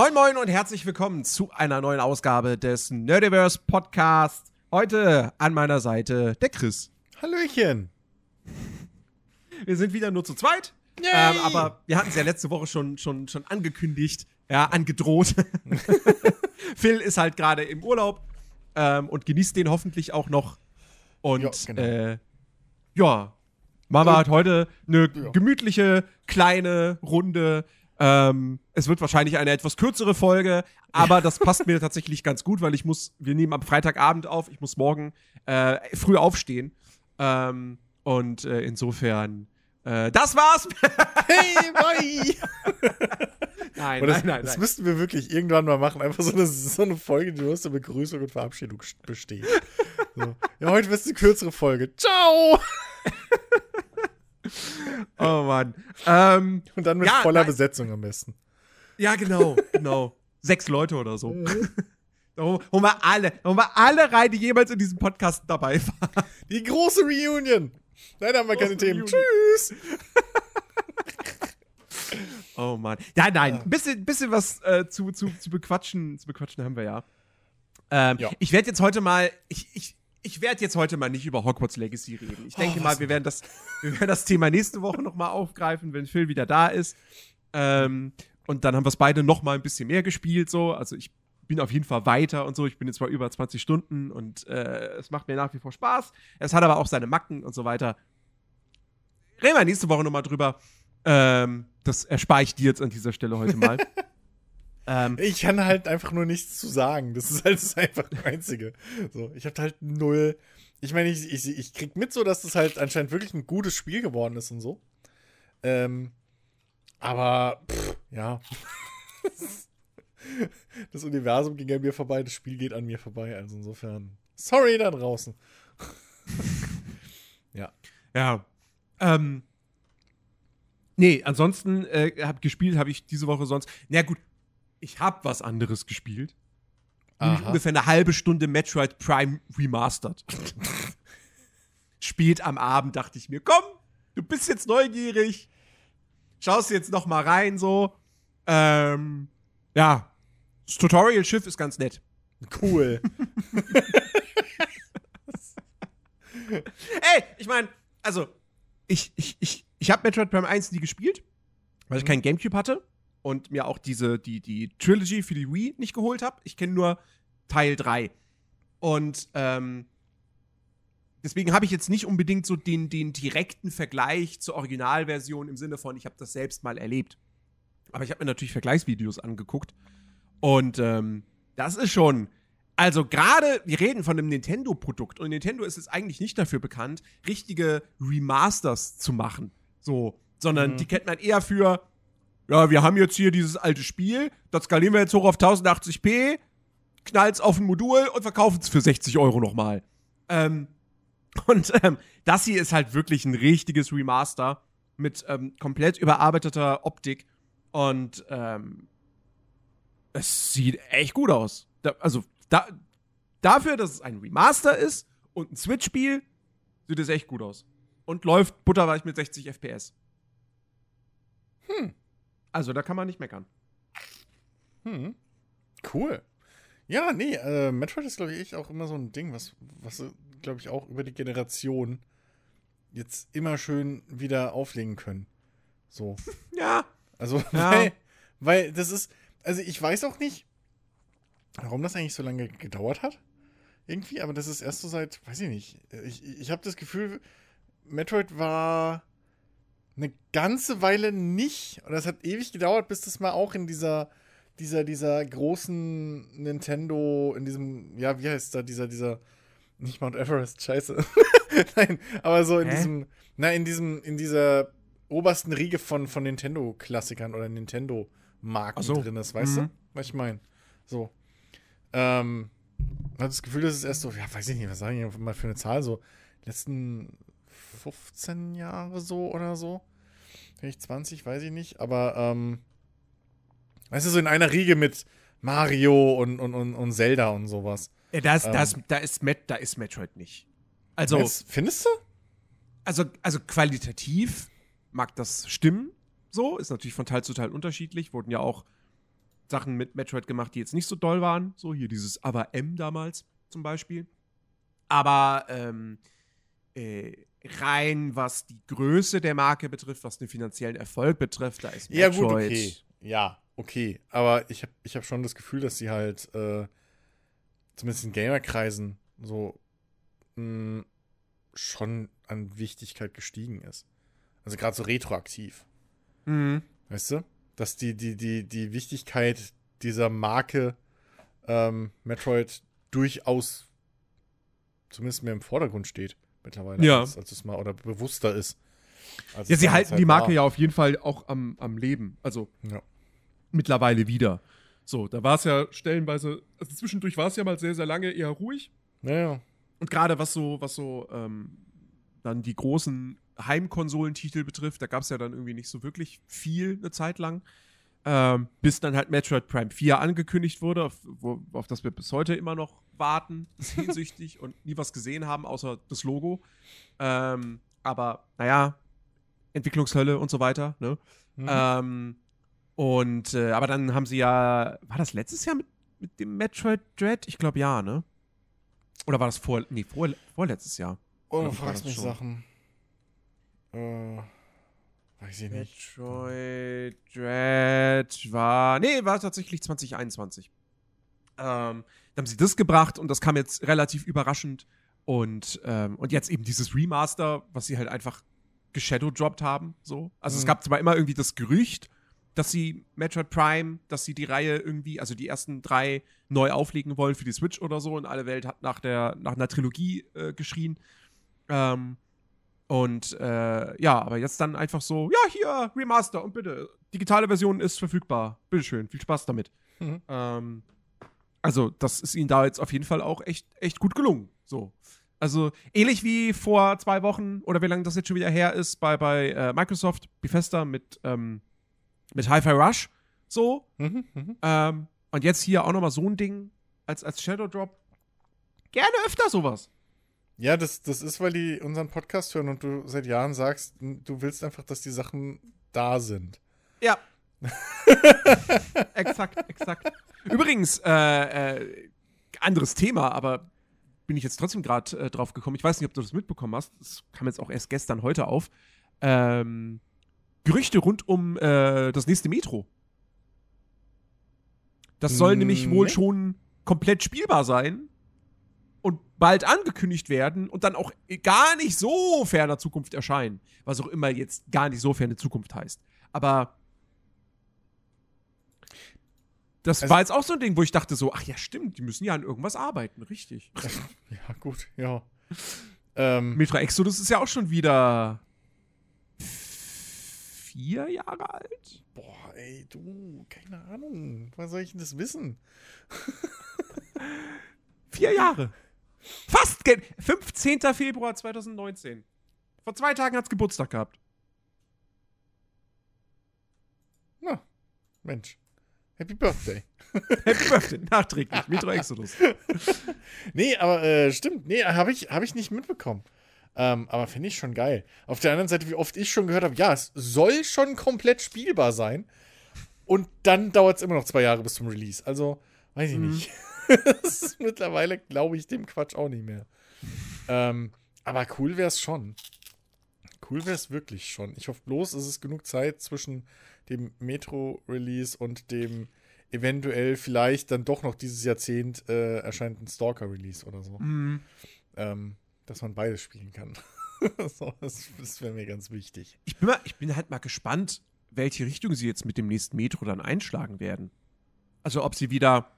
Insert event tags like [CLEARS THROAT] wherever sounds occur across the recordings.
Moin Moin und herzlich willkommen zu einer neuen Ausgabe des Nerdiverse Podcast. Heute an meiner Seite der Chris. Hallöchen. Wir sind wieder nur zu zweit. Ähm, aber wir hatten es ja letzte Woche schon, schon, schon angekündigt, ja, angedroht. [LAUGHS] Phil ist halt gerade im Urlaub ähm, und genießt den hoffentlich auch noch. Und Ja, genau. äh, ja, Mama hat heute eine Ja. gemütliche, kleine Runde. Ähm, es wird wahrscheinlich eine etwas kürzere Folge, aber das passt mir [LAUGHS] tatsächlich ganz gut, weil ich muss, wir nehmen am Freitagabend auf, ich muss morgen äh, früh aufstehen. Ähm, und äh, insofern, äh, das war's. Hey, bye. [LAUGHS] nein, das, nein, nein, das nein. müssten wir wirklich irgendwann mal machen. Einfach so eine, so eine Folge, die nur aus der Begrüßung und Verabschiedung st- besteht. So. Ja, heute wird es eine kürzere Folge. Ciao. [LAUGHS] [LAUGHS] Oh Mann. Ähm, Und dann mit Ja, voller nein. Besetzung am besten. ja, genau, genau. Sechs Leute oder so. [LAUGHS] Da holen wir alle, holen wir alle rein, die jemals in diesem Podcast dabei waren. Die große Reunion. Leider haben wir keine Themen. Tschüss. [LAUGHS] Oh Mann. Ja, nein, ein bisschen, bisschen was äh, zu, zu, zu, bequatschen, zu bequatschen haben wir ja. Ähm, Ja. Ich werde jetzt heute mal, ich, ich, ich werde jetzt heute mal nicht über Hogwarts Legacy reden. Ich denke Oh, mal, wir werden, das, wir werden das Thema nächste Woche noch mal aufgreifen, wenn Phil wieder da ist. Ähm, und dann haben wir es beide noch mal ein bisschen mehr gespielt, so. Also ich bin auf jeden Fall weiter und so. Ich bin jetzt mal über 20 Stunden und äh, es macht mir nach wie vor Spaß. Es hat aber auch seine Macken und so weiter. Reden wir nächste Woche noch mal drüber. Ähm, das erspare ich dir jetzt an dieser Stelle heute mal. [LAUGHS] ähm, Ich kann halt einfach nur nichts zu sagen. Das ist halt das einfach das [LAUGHS] Einzige. So, ich habe halt null. Ich meine, ich, ich, ich krieg mit so, dass das halt anscheinend wirklich ein gutes Spiel geworden ist und so. Ähm, aber, pff, ja. [LAUGHS] Das Universum ging an mir vorbei, das Spiel geht an mir vorbei. Also insofern, sorry da draußen. [LAUGHS] Ja. Ähm. Nee, ansonsten äh, hab gespielt habe ich diese Woche sonst. Na gut, ich habe was anderes gespielt. Nämlich ungefähr eine halbe Stunde Metroid Prime Remastered. [LAUGHS] Spät am Abend dachte ich mir, komm, du bist jetzt neugierig. Schaust jetzt noch mal rein so. Ähm, ja, das Tutorial-Schiff ist ganz nett. Cool. [LAUGHS] Ey, ich meine, also, ich, ich, ich, ich habe Metroid Prime 1 nie gespielt, weil ich keinen Gamecube hatte und mir auch diese, die, die Trilogy für die Wii nicht geholt habe. Ich kenne nur Teil 3. Und ähm, deswegen habe ich jetzt nicht unbedingt so den, den direkten Vergleich zur Originalversion im Sinne von, ich habe das selbst mal erlebt. Aber ich habe mir natürlich Vergleichsvideos angeguckt. Und ähm, das ist schon. Also gerade, wir reden von einem Nintendo-Produkt und Nintendo ist jetzt eigentlich nicht dafür bekannt, richtige Remasters zu machen. So, sondern Mhm. die kennt man eher für, ja, wir haben jetzt hier dieses alte Spiel, das skalieren wir jetzt hoch auf 1080p, knallt's auf ein Modul und verkaufen es für 60 Euro nochmal. Ähm, und ähm, das hier ist halt wirklich ein richtiges Remaster mit ähm, komplett überarbeiteter Optik und ähm, es sieht echt gut aus. Da, also da, dafür, dass es ein Remaster ist und ein Switch-Spiel, sieht es echt gut aus. Und läuft butterweich mit 60 FPS. Hm. Also da kann man nicht meckern. Hm. Cool. Ja, nee, äh, Metroid ist, glaube ich, auch immer so ein Ding, was, was glaube ich, auch über die Generation jetzt immer schön wieder auflegen können. So. [LAUGHS] Ja, Also, Ja. weil, weil das ist, also ich weiß auch nicht, warum das eigentlich so lange gedauert hat. Irgendwie, aber das ist erst so seit, weiß ich nicht. Ich, ich habe das Gefühl, Metroid war eine ganze Weile nicht, und das hat ewig gedauert, bis das mal auch in dieser, dieser, dieser großen Nintendo, in diesem, ja, wie heißt da, dieser, dieser, nicht Mount Everest, scheiße. [LAUGHS] Nein, aber so in Hä? diesem, na, in diesem, in dieser obersten Riege von, von Nintendo-Klassikern oder Nintendo-Marken so. drin ist, weißt Mhm. du? Was ich meine. So. Ähm, man hat das Gefühl, das ist erst so, ja, weiß ich nicht, was sage ich mal für eine Zahl, so letzten 15 Jahre so oder so. Vielleicht 20, weiß ich nicht, aber ähm, weißt du, so in einer Riege mit Mario und, und, und, und Zelda und sowas. Ja, das, Ähm. das, da, ist Met, da ist Metroid nicht. Also, Meinst- findest du? also, also qualitativ mag das stimmen. So, ist natürlich von Teil zu Teil unterschiedlich. Wurden ja auch Sachen mit Metroid gemacht, die jetzt nicht so doll waren. So hier dieses Aber M damals zum Beispiel. Aber ähm, äh, rein was die Größe der Marke betrifft, was den finanziellen Erfolg betrifft, da ist Ja, Metroid. gut, okay. Ja, okay. Aber ich habe ich hab schon das Gefühl, dass sie halt, äh, zumindest in Gamerkreisen, so mh, schon an Wichtigkeit gestiegen ist. Also gerade so retroaktiv. Mhm. Weißt du? Dass die, die, die, die Wichtigkeit dieser Marke ähm, Metroid durchaus zumindest mehr im Vordergrund steht mittlerweile, Ja. als, als es mal oder bewusster ist. Ja, sie halten halt die Marke war. ja auf jeden Fall auch am, am Leben. Also Ja. mittlerweile wieder. So, da war es ja stellenweise, also zwischendurch war es ja mal sehr, sehr lange eher ruhig. Ja, ja. Und gerade was so, was so ähm, dann die großen Heimkonsolentitel betrifft, da gab es ja dann irgendwie nicht so wirklich viel eine Zeit lang. Ähm, bis dann halt Metroid Prime 4 angekündigt wurde, auf, wo, auf das wir bis heute immer noch warten, [LAUGHS] sehnsüchtig und nie was gesehen haben, außer das Logo. Ähm, aber naja, Entwicklungshölle und so weiter, ne? Mhm. Ähm, und, äh, aber dann haben sie ja, war das letztes Jahr mit, mit dem Metroid Dread? Ich glaube ja, ne? Oder war das vor, nee, vor, vorletztes Jahr? Oh, du fragst mich schon. Sachen. Äh, weiß ich nicht. Metroid Dread war, nee, war tatsächlich 2021. Ähm, dann haben sie das gebracht und das kam jetzt relativ überraschend. Und, ähm, und jetzt eben dieses Remaster, was sie halt einfach geshadowdropped haben. So. Also es Mhm. gab zwar immer irgendwie das Gerücht, dass sie Metroid Prime, dass sie die Reihe irgendwie, also die ersten drei neu auflegen wollen für die Switch oder so. Und alle Welt hat nach der, nach einer Trilogie äh, geschrien. Ähm, und äh, ja, aber jetzt dann einfach so, ja, hier, Remaster und bitte, digitale Version ist verfügbar. Bitteschön, viel Spaß damit. Mhm. Ähm, also, das ist ihnen da jetzt auf jeden Fall auch echt, echt gut gelungen. So. Also, ähnlich wie vor zwei Wochen oder wie lange das jetzt schon wieder her ist bei, bei äh, Microsoft, Bethesda mit, ähm, mit Hi-Fi Rush. So. Mhm, mhm. Ähm, und jetzt hier auch nochmal so ein Ding als, als Shadow Drop. Gerne öfter sowas. Ja, das, das ist, weil die unseren Podcast hören und du seit Jahren sagst, du willst einfach, dass die Sachen da sind. Ja. [LAUGHS] exakt, exakt. Übrigens, äh, äh, anderes Thema, aber bin ich jetzt trotzdem gerade äh, drauf gekommen. Ich weiß nicht, ob du das mitbekommen hast. Das kam jetzt auch erst gestern, heute auf. Ähm, Gerüchte rund um äh, das nächste Metro. Das soll Mm, nämlich wohl schon komplett spielbar sein und bald angekündigt werden und dann auch gar nicht so ferner Zukunft erscheinen. Was auch immer jetzt gar nicht so ferne Zukunft heißt. Aber das Also- war jetzt auch so ein Ding, wo ich dachte so, ach ja, stimmt, die müssen ja an irgendwas arbeiten, richtig. Ja, gut, ja. Ähm, Metro Exodus ist ja auch schon wieder vier Jahre alt. boah, ey, du, keine Ahnung. Was soll ich denn das wissen? Vier Jahre. Fast. ge- 15. Februar 2019. Vor zwei Tagen hat's Geburtstag gehabt. Na, Mensch. Happy Birthday. [LAUGHS] Happy Birthday, nachträglich. Metro Exodus. [LAUGHS] Nee, aber äh, stimmt. Nee, habe ich, hab ich nicht mitbekommen. Ähm, aber finde ich schon geil. Auf der anderen Seite, wie oft ich schon gehört habe, ja, es soll schon komplett spielbar sein. Und dann dauert es immer noch zwei Jahre bis zum Release. Also, weiß ich Mhm. nicht. [LAUGHS] mittlerweile glaube ich dem Quatsch auch nicht mehr. Ähm, aber cool wäre es schon. Cool wäre es wirklich schon. Ich hoffe bloß, es ist genug Zeit zwischen dem Metro-Release und dem eventuell vielleicht dann doch noch dieses Jahrzehnt äh, erscheinenden Stalker-Release oder so. Mhm. Ähm, dass man beides spielen kann. [LAUGHS] so, das das wäre mir ganz wichtig. Ich bin, mal, ich bin halt mal gespannt, welche Richtung sie jetzt mit dem nächsten Metro dann einschlagen werden. Also ob sie wieder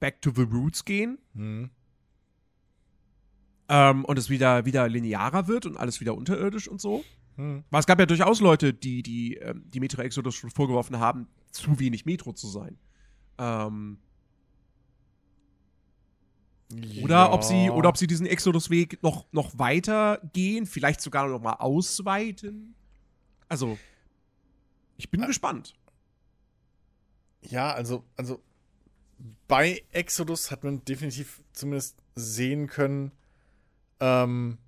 back to the roots gehen Hm. ähm, und es wieder, wieder linearer wird und alles wieder unterirdisch und so. Hm. Weil es gab ja durchaus Leute, die die, ähm, die Metro Exodus schon vorgeworfen haben, zu wenig Metro zu sein. Ähm, oder, ob sie, oder ob sie diesen Exodus-Weg noch, noch weiter gehen, vielleicht sogar noch mal ausweiten. Also, ich bin Ä- gespannt. Ja, also, also bei Exodus hat man definitiv zumindest sehen können, ähm,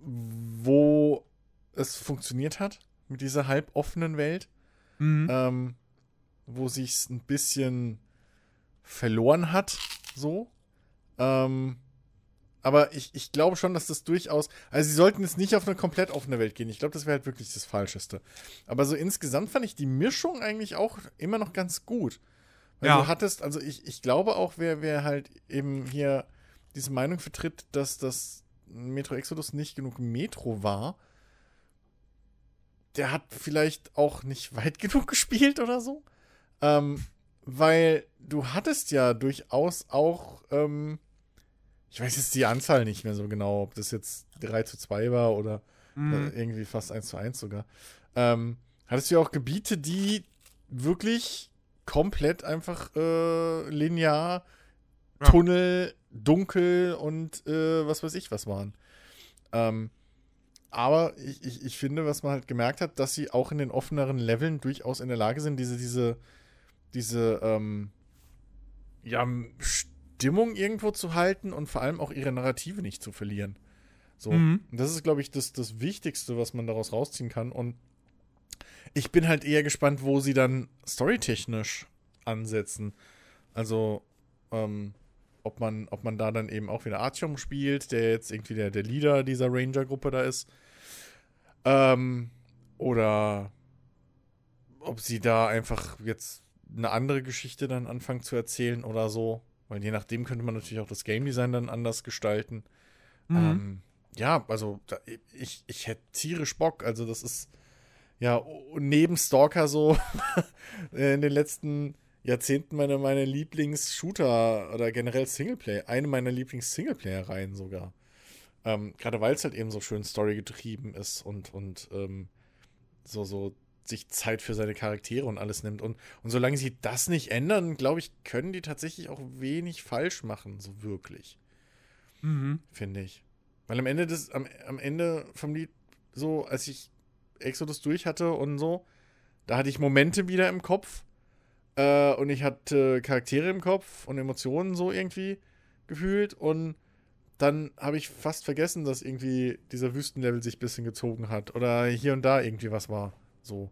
wo es funktioniert hat mit dieser halboffenen Welt. Mhm. Ähm, wo sich's ein bisschen verloren hat, so. Ähm, aber ich, ich glaube schon, dass das durchaus. Also, sie sollten jetzt nicht auf eine komplett offene Welt gehen. Ich glaube, das wäre halt wirklich das Falscheste. Aber so insgesamt fand ich die Mischung eigentlich auch immer noch ganz gut. Weil Ja. du hattest, also ich, ich glaube auch, wer, wer halt eben hier diese Meinung vertritt, dass das Metro Exodus nicht genug Metro war, der hat vielleicht auch nicht [LAUGHS] weit genug gespielt oder so. Ähm, weil du hattest ja durchaus auch, ähm, ich weiß jetzt die Anzahl nicht mehr so genau, ob das jetzt 3 zu 2 war oder Mhm. äh, irgendwie fast 1 zu 1 sogar. Ähm, hattest du ja auch Gebiete, die wirklich komplett einfach äh, linear, Ja. Tunnel, dunkel und äh, was weiß ich was waren. Ähm, aber ich, ich, ich finde, was man halt gemerkt hat, dass sie auch in den offeneren Leveln durchaus in der Lage sind, diese, diese, diese, ähm, ja, Stimmung irgendwo zu halten und vor allem auch ihre Narrative nicht zu verlieren. So. Mhm. Das ist, glaube ich, das, das Wichtigste, was man daraus rausziehen kann. Und ich bin halt eher gespannt, wo sie dann storytechnisch ansetzen. Also, ähm, ob man, ob man da dann eben auch wieder Artyom spielt, der jetzt irgendwie der, der Leader dieser Ranger-Gruppe da ist. Ähm, oder ob sie da einfach jetzt eine andere Geschichte dann anfangen zu erzählen oder so. Weil je nachdem könnte man natürlich auch das Game Design dann anders gestalten. Mhm. Ähm, ja, also da, ich, ich hätte tierisch Bock. Also das ist ja neben Stalker so [LAUGHS] äh, in den letzten Jahrzehnten meine, meine Lieblings-Shooter oder generell Singleplayer, eine meiner Lieblings-Singleplayer-Reihen sogar. Ähm, Gerade weil es halt eben so schön storygetrieben ist und, und ähm, so, so sich Zeit für seine Charaktere und alles nimmt. Und, und solange sie das nicht ändern, glaube ich, können die tatsächlich auch wenig falsch machen, so wirklich Mhm. finde ich. Weil am Ende des, am, am Ende vom Lied, so, als ich Exodus durch hatte und so, da hatte ich Momente wieder im Kopf. Äh, und ich hatte Charaktere im Kopf und Emotionen so irgendwie gefühlt. Und dann habe ich fast vergessen, dass irgendwie dieser Wüstenlevel sich ein bisschen gezogen hat. Oder hier und da irgendwie was war. So.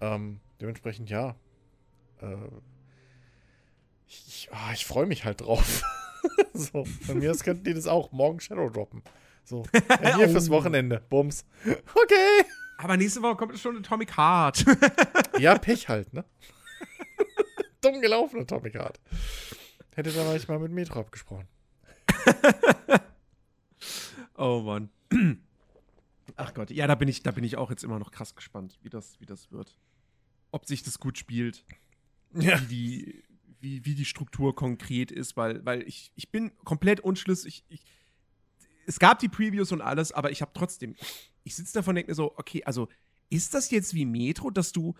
Ähm, dementsprechend ja. Äh, ich ah, ich freue mich halt drauf. [LAUGHS] so, von mir aus könnten die das auch morgen Shadow droppen. So, ja, hier [LAUGHS] fürs Oh. Wochenende. Bums. [LAUGHS] Okay. Aber nächste Woche kommt schon Atomic Heart. [LAUGHS] Ja, Pech halt, ne? [LAUGHS] Dumm gelaufen, Atomic Heart. Hätte da mal mal mit Metro abgesprochen. [LAUGHS] oh Mann. [CLEARS THROAT] Ach Gott, ja, da bin ich, da bin ich auch jetzt immer noch krass gespannt, wie das, wie das wird. Ob sich das gut spielt, Ja. wie die, wie, wie die Struktur konkret ist, weil, weil ich, ich bin komplett unschlüssig. Ich, es gab die Previews und alles, aber ich habe trotzdem, ich sitze davon und denke mir so, okay, also ist das jetzt wie Metro, dass du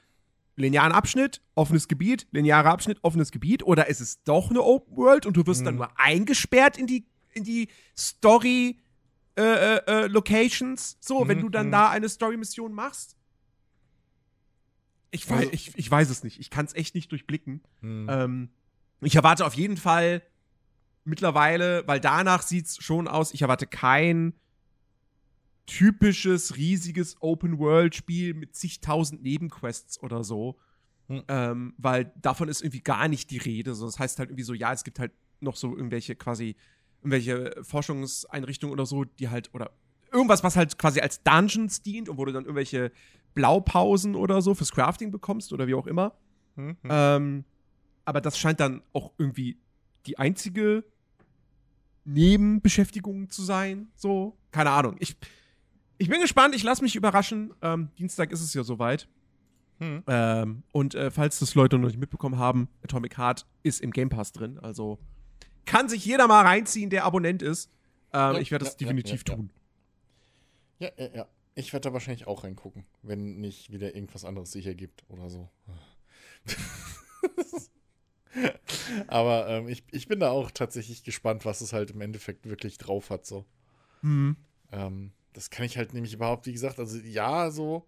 linearen Abschnitt, offenes Gebiet, linearer Abschnitt, offenes Gebiet, oder ist es doch eine Open World und du wirst dann Mhm. nur eingesperrt in die, in die Story äh, äh, äh, Locations, so, wenn Mhm, du dann mhm. da eine Story-Mission machst? Ich weiß, Also- ich, ich weiß es nicht. Ich kann es echt nicht durchblicken. Hm. Ähm, ich erwarte auf jeden Fall mittlerweile, weil danach sieht es schon aus, ich erwarte kein typisches, riesiges Open-World-Spiel mit zigtausend Nebenquests oder so. Hm. Ähm, weil davon ist irgendwie gar nicht die Rede. So, das heißt halt irgendwie so, ja, es gibt halt noch so irgendwelche quasi, irgendwelche Forschungseinrichtungen oder so, die halt, oder irgendwas, was halt quasi als Dungeons dient und wo du dann irgendwelche Blaupausen oder so fürs Crafting bekommst oder wie auch immer. Hm, hm. Ähm, aber das scheint dann auch irgendwie die einzige Nebenbeschäftigung zu sein. So, keine Ahnung. Ich, ich bin gespannt, ich lasse mich überraschen. Ähm, Dienstag ist es ja soweit. Hm. Ähm, und äh, falls das Leute noch nicht mitbekommen haben, Atomic Heart ist im Game Pass drin. Also kann sich jeder mal reinziehen, der Abonnent ist. Ähm, Ja, ich werde das ja, definitiv ja. tun. Ja, ja, ja. Ich werde da wahrscheinlich auch reingucken, wenn nicht wieder irgendwas anderes sich ergibt oder so. [LAUGHS] Aber ähm, ich, ich bin da auch tatsächlich gespannt, was es halt im Endeffekt wirklich drauf hat. So. Mhm. Ähm, das kann ich halt nämlich überhaupt, wie gesagt, also ja, so,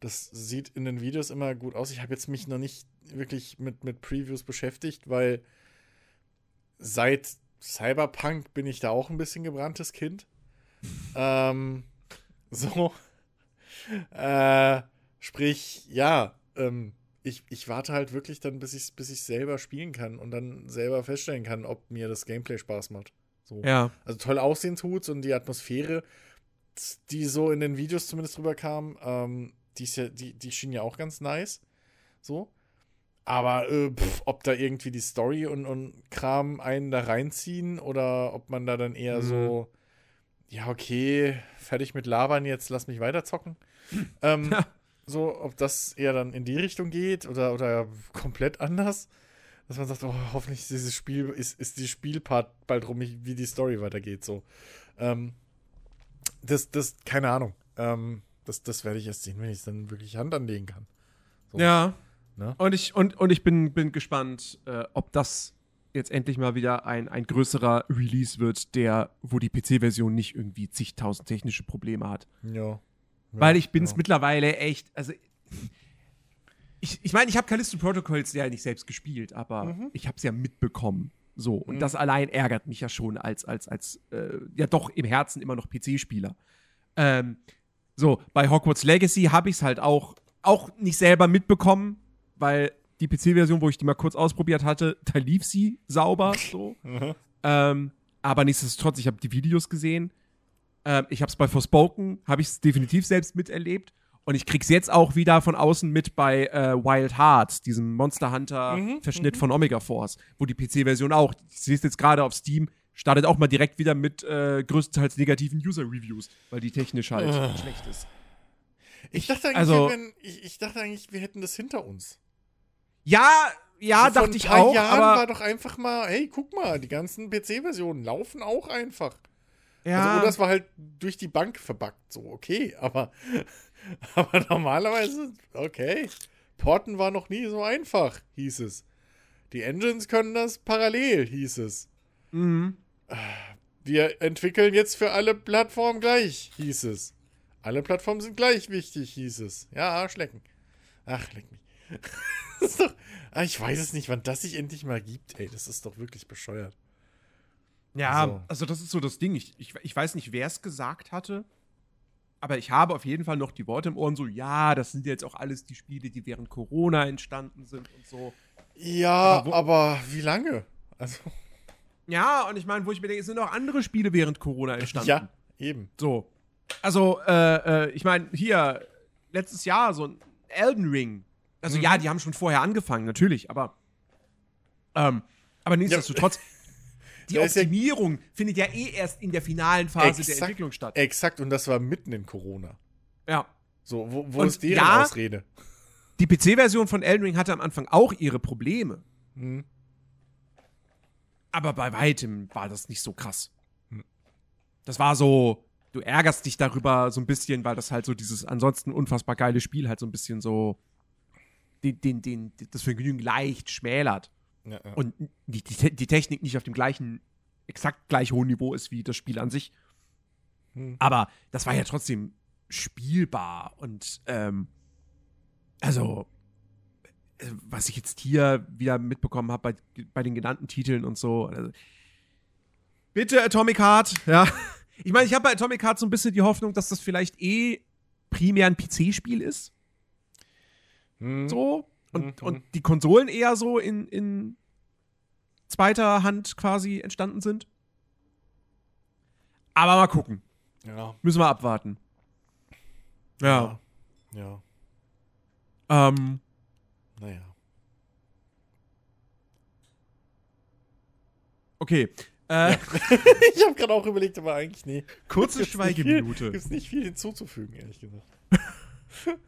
das sieht in den Videos immer gut aus. Ich habe jetzt mich noch nicht wirklich mit, mit Previews beschäftigt, weil seit Cyberpunk bin ich da auch ein bisschen gebranntes Kind. [LAUGHS] ähm, so. [LAUGHS] Äh, sprich, ja, ähm, ich, ich warte halt wirklich dann, bis ich bis ich selber spielen kann und dann selber feststellen kann, ob mir das Gameplay Spaß macht. So. Ja. Also toll aussehen tut's und die Atmosphäre, die so in den Videos zumindest drüber kam, ähm, die, ist ja, die, die schien ja auch ganz nice. So. Aber äh, pff, ob da irgendwie die Story und, und Kram einen da reinziehen oder ob man da dann eher Mhm. so, ja, okay, fertig mit Labern, jetzt lass mich weiterzocken. [LAUGHS] ähm, Ja. so, ob das eher dann in die Richtung geht oder, oder komplett anders. Dass man sagt, oh, hoffentlich ist dieses Spiel, ist, ist die Spielpart bald rum, wie die Story weitergeht. So. Ähm, das, das, keine Ahnung. Ähm, das, das werde ich erst sehen, wenn ich dann wirklich Hand anlegen kann. So. Ja. Ne? Und ich, und, und ich bin, bin gespannt, äh, ob das jetzt endlich mal wieder ein, ein größerer Release wird, der, wo die PC-Version nicht irgendwie zigtausend technische Probleme hat. Ja. Weil ich bin's ja. mittlerweile echt, also ich ich, meine, ich habe Callisto Protocols ja nicht selbst gespielt, aber Mhm. ich habe es ja mitbekommen. So, und Mhm. das allein ärgert mich ja schon als, als, als äh, ja doch im Herzen immer noch PC-Spieler. Ähm, so, bei Hogwarts Legacy habe ich es halt auch, auch nicht selber mitbekommen, weil die PC-Version, wo ich die mal kurz ausprobiert hatte, da lief sie sauber so. [LAUGHS] Mhm. Ähm, aber nichtsdestotrotz, ich habe die Videos gesehen. Ähm, ich habe es bei Forspoken, habe ich es definitiv selbst miterlebt. Und ich krieg's jetzt auch wieder von außen mit bei äh, Wild Hearts, diesem Monster Hunter-Verschnitt von Omega Force, wo die PC-Version auch, ich sehe jetzt gerade auf Steam, startet auch mal direkt wieder mit äh, größtenteils negativen User-Reviews, weil die technisch halt Ah. schlecht ist. Ich dachte eigentlich, also- wir, wären- ich, ich dachte eigentlich, wir hätten das hinter uns. Ja, ja, Also vor dachte ein ich paar auch, Jahren aber war doch einfach mal, hey, guck mal, die ganzen PC-Versionen laufen auch einfach. ja, Also, oder es war halt durch die Bank verbuggt, so, okay, aber, [LAUGHS] aber normalerweise, okay. Porten war noch nie so einfach, hieß es. Die Engines können das parallel, hieß es. mhm. Wir entwickeln jetzt für alle Plattformen gleich, hieß es. Alle Plattformen sind gleich wichtig, hieß es. Ja, Arschlecken. Ach, leck mich. [LAUGHS] das ist doch, ah, ich weiß es nicht, wann das sich endlich mal gibt, ey. Das ist doch wirklich bescheuert. Ja, So. also das ist so das Ding. Ich, ich, ich weiß nicht, wer es gesagt hatte, aber ich habe auf jeden Fall noch die Worte im Ohren, so, ja, das sind jetzt auch alles die Spiele, die während Corona entstanden sind und so. Ja, Aber aber, wie lange? Also, Ja, und ich meine, wo ich mir denke, es sind auch andere Spiele während Corona entstanden. ja, eben. So. Also, äh, äh, ich meine, hier, letztes Jahr so ein Elden Ring. Also Mhm. ja, die haben schon vorher angefangen, natürlich, aber ähm, aber nichtsdestotrotz, die Da ist ja- Optimierung findet ja eh erst in der finalen Phase der Exakt. Entwicklung statt. Exakt, und das war mitten in Corona. Ja. So, wo, wo Und ist deren ja- Ausrede? Die PC-Version von Elden Ring hatte am Anfang auch ihre Probleme, Hm. aber bei weitem war das nicht so krass. Hm. Das war so, du ärgerst dich darüber so ein bisschen, weil das halt so dieses ansonsten unfassbar geile Spiel halt so ein bisschen so den, den, den, das Vergnügen leicht schmälert. Ja, ja. und die, die, die Technik nicht auf dem gleichen, exakt gleich hohen Niveau ist wie das Spiel an sich. Hm. Aber das war ja trotzdem spielbar und ähm, also äh, was ich jetzt hier wieder mitbekommen habe bei, bei den genannten Titeln und so. Also, bitte Atomic Heart, ja. [LAUGHS] Ich meine, ich habe bei Atomic Heart so ein bisschen die Hoffnung, dass das vielleicht eh primär ein PC-Spiel ist Hm. so und, Mhm. und die Konsolen eher so in, in zweiter Hand quasi entstanden sind. Aber mal gucken. Ja, Müssen wir abwarten. Ja. ja. Ähm, Naja. okay. Äh, [LAUGHS] ich habe gerade auch überlegt, aber eigentlich nee. kurze Schweigeminute. Viel, gibt's nicht viel hinzuzufügen, ehrlich gesagt. [LAUGHS]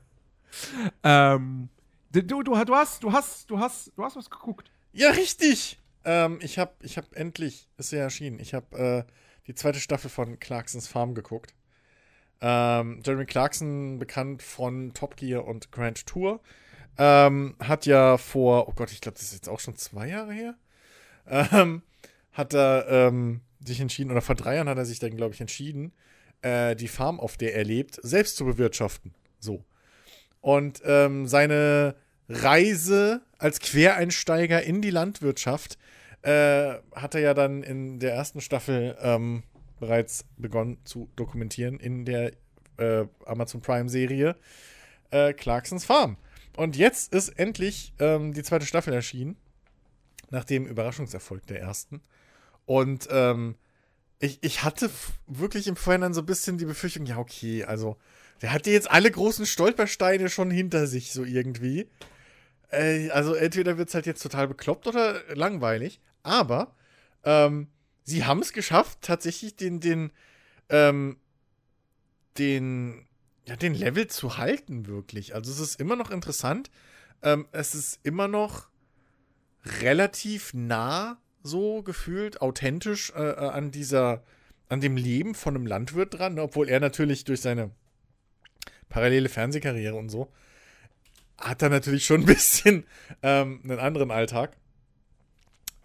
ähm, du, du, du hast, du hast, du hast, du hast was geguckt. Ja, richtig. Ähm, ich habe ich hab endlich, ist ja erschienen, ich habe äh, die zweite Staffel von Clarksons Farm geguckt. Ähm, Jeremy Clarkson, bekannt von Top Gear und Grand Tour, ähm, hat ja vor, oh Gott, ich glaube, das ist jetzt auch schon zwei Jahre her, ähm, hat er ähm, sich entschieden, oder vor drei Jahren hat er sich dann, glaube ich, entschieden, äh, die Farm, auf der er lebt, selbst zu bewirtschaften. So. Und ähm, seine Reise als Quereinsteiger in die Landwirtschaft äh, hat er ja dann in der ersten Staffel ähm, bereits begonnen zu dokumentieren in der äh, Amazon Prime Serie äh, Clarksons Farm. Und jetzt ist endlich ähm, die zweite Staffel erschienen. Nach dem Überraschungserfolg der ersten. Und ähm, ich, ich hatte wirklich im Vorhinein so ein bisschen die Befürchtung, ja, okay, also der hat jetzt alle großen Stolpersteine schon hinter sich, so irgendwie. Äh, also entweder wird es halt jetzt total bekloppt oder langweilig. Aber ähm, sie haben es geschafft, tatsächlich den, den, ähm, den, ja, den Level zu halten, wirklich. Also es ist immer noch interessant. Ähm, es ist immer noch relativ nah so gefühlt, authentisch äh, äh, an dieser, an dem Leben von einem Landwirt dran, obwohl er natürlich durch seine parallele Fernsehkarriere und so hat er natürlich schon ein [LAUGHS] bisschen ähm, einen anderen Alltag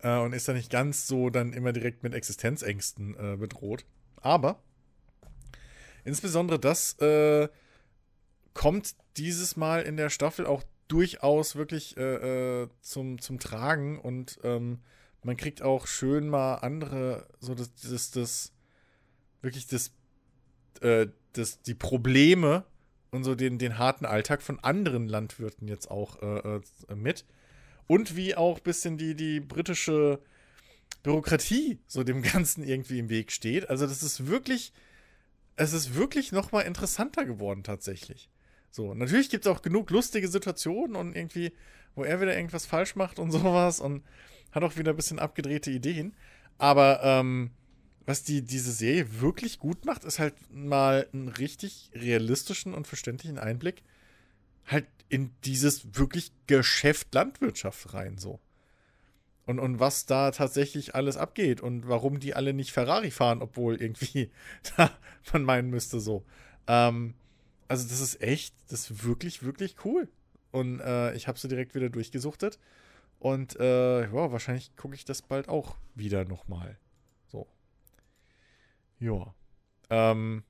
äh, und ist da nicht ganz so dann immer direkt mit Existenzängsten äh, bedroht. Aber insbesondere das äh, kommt dieses Mal in der Staffel auch durchaus wirklich äh, äh, zum, zum Tragen und ähm, man kriegt auch schön mal andere, so das, das, das wirklich das, äh, das, die Probleme und so den, den harten Alltag von anderen Landwirten jetzt auch äh, äh, mit. Und wie auch ein bisschen die, die britische Bürokratie so dem [LAUGHS] Ganzen irgendwie im Weg steht. Also das ist wirklich, es ist wirklich noch mal interessanter geworden tatsächlich. So, natürlich gibt es auch genug lustige Situationen und irgendwie, wo er wieder irgendwas falsch macht und [LAUGHS] sowas und hat auch wieder ein bisschen abgedrehte Ideen. Aber ähm, was die, diese Serie wirklich gut macht, ist halt mal einen richtig realistischen und verständlichen Einblick halt in dieses wirklich Geschäft Landwirtschaft rein, so. Und, und was da tatsächlich alles abgeht und warum die alle nicht Ferrari fahren, obwohl irgendwie [LAUGHS] da man meinen müsste so. Ähm, also das ist echt, das ist wirklich, wirklich cool. Und äh, ich habe sie direkt wieder durchgesuchtet. Und äh, ja, wahrscheinlich gucke ich das bald auch wieder nochmal. So. Ja. Ähm.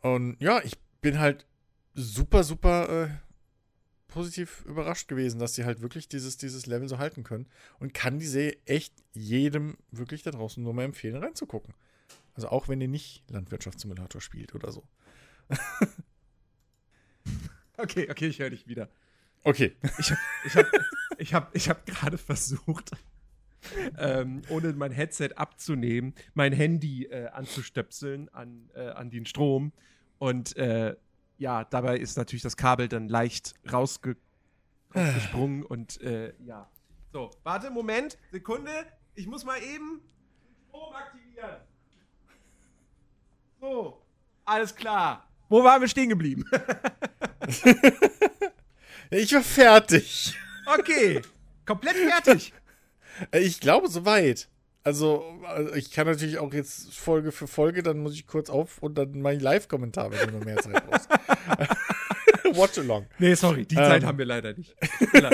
Und ja, ich bin halt super, super äh, positiv überrascht gewesen, dass sie halt wirklich dieses, dieses Level so halten können. Und kann die Serie echt jedem wirklich da draußen nur mal empfehlen, reinzugucken. Also auch wenn ihr nicht Landwirtschaftssimulator spielt oder so. [LAUGHS] okay, okay, ich höre dich wieder. Okay. Ich habe ich hab, ich hab, ich hab gerade versucht, ähm, ohne mein Headset abzunehmen, mein Handy äh, anzustöpseln an, äh, an den Strom. Und äh, ja, dabei ist natürlich das Kabel dann leicht rausge rausgesprungen und äh, ja. So, warte, Moment, Sekunde. Ich muss mal eben Strom aktivieren. So, alles klar. Wo waren wir stehen geblieben? [LAUGHS] ich war fertig. Okay, komplett fertig. [LAUGHS] Ich glaube, soweit. Also, ich kann natürlich auch jetzt Folge für Folge, dann muss ich kurz auf und dann mein Live-Kommentar, wenn du noch mehr Zeit brauchst. [LAUGHS] Watch along. Nee, sorry, die ähm, Zeit haben wir leider nicht.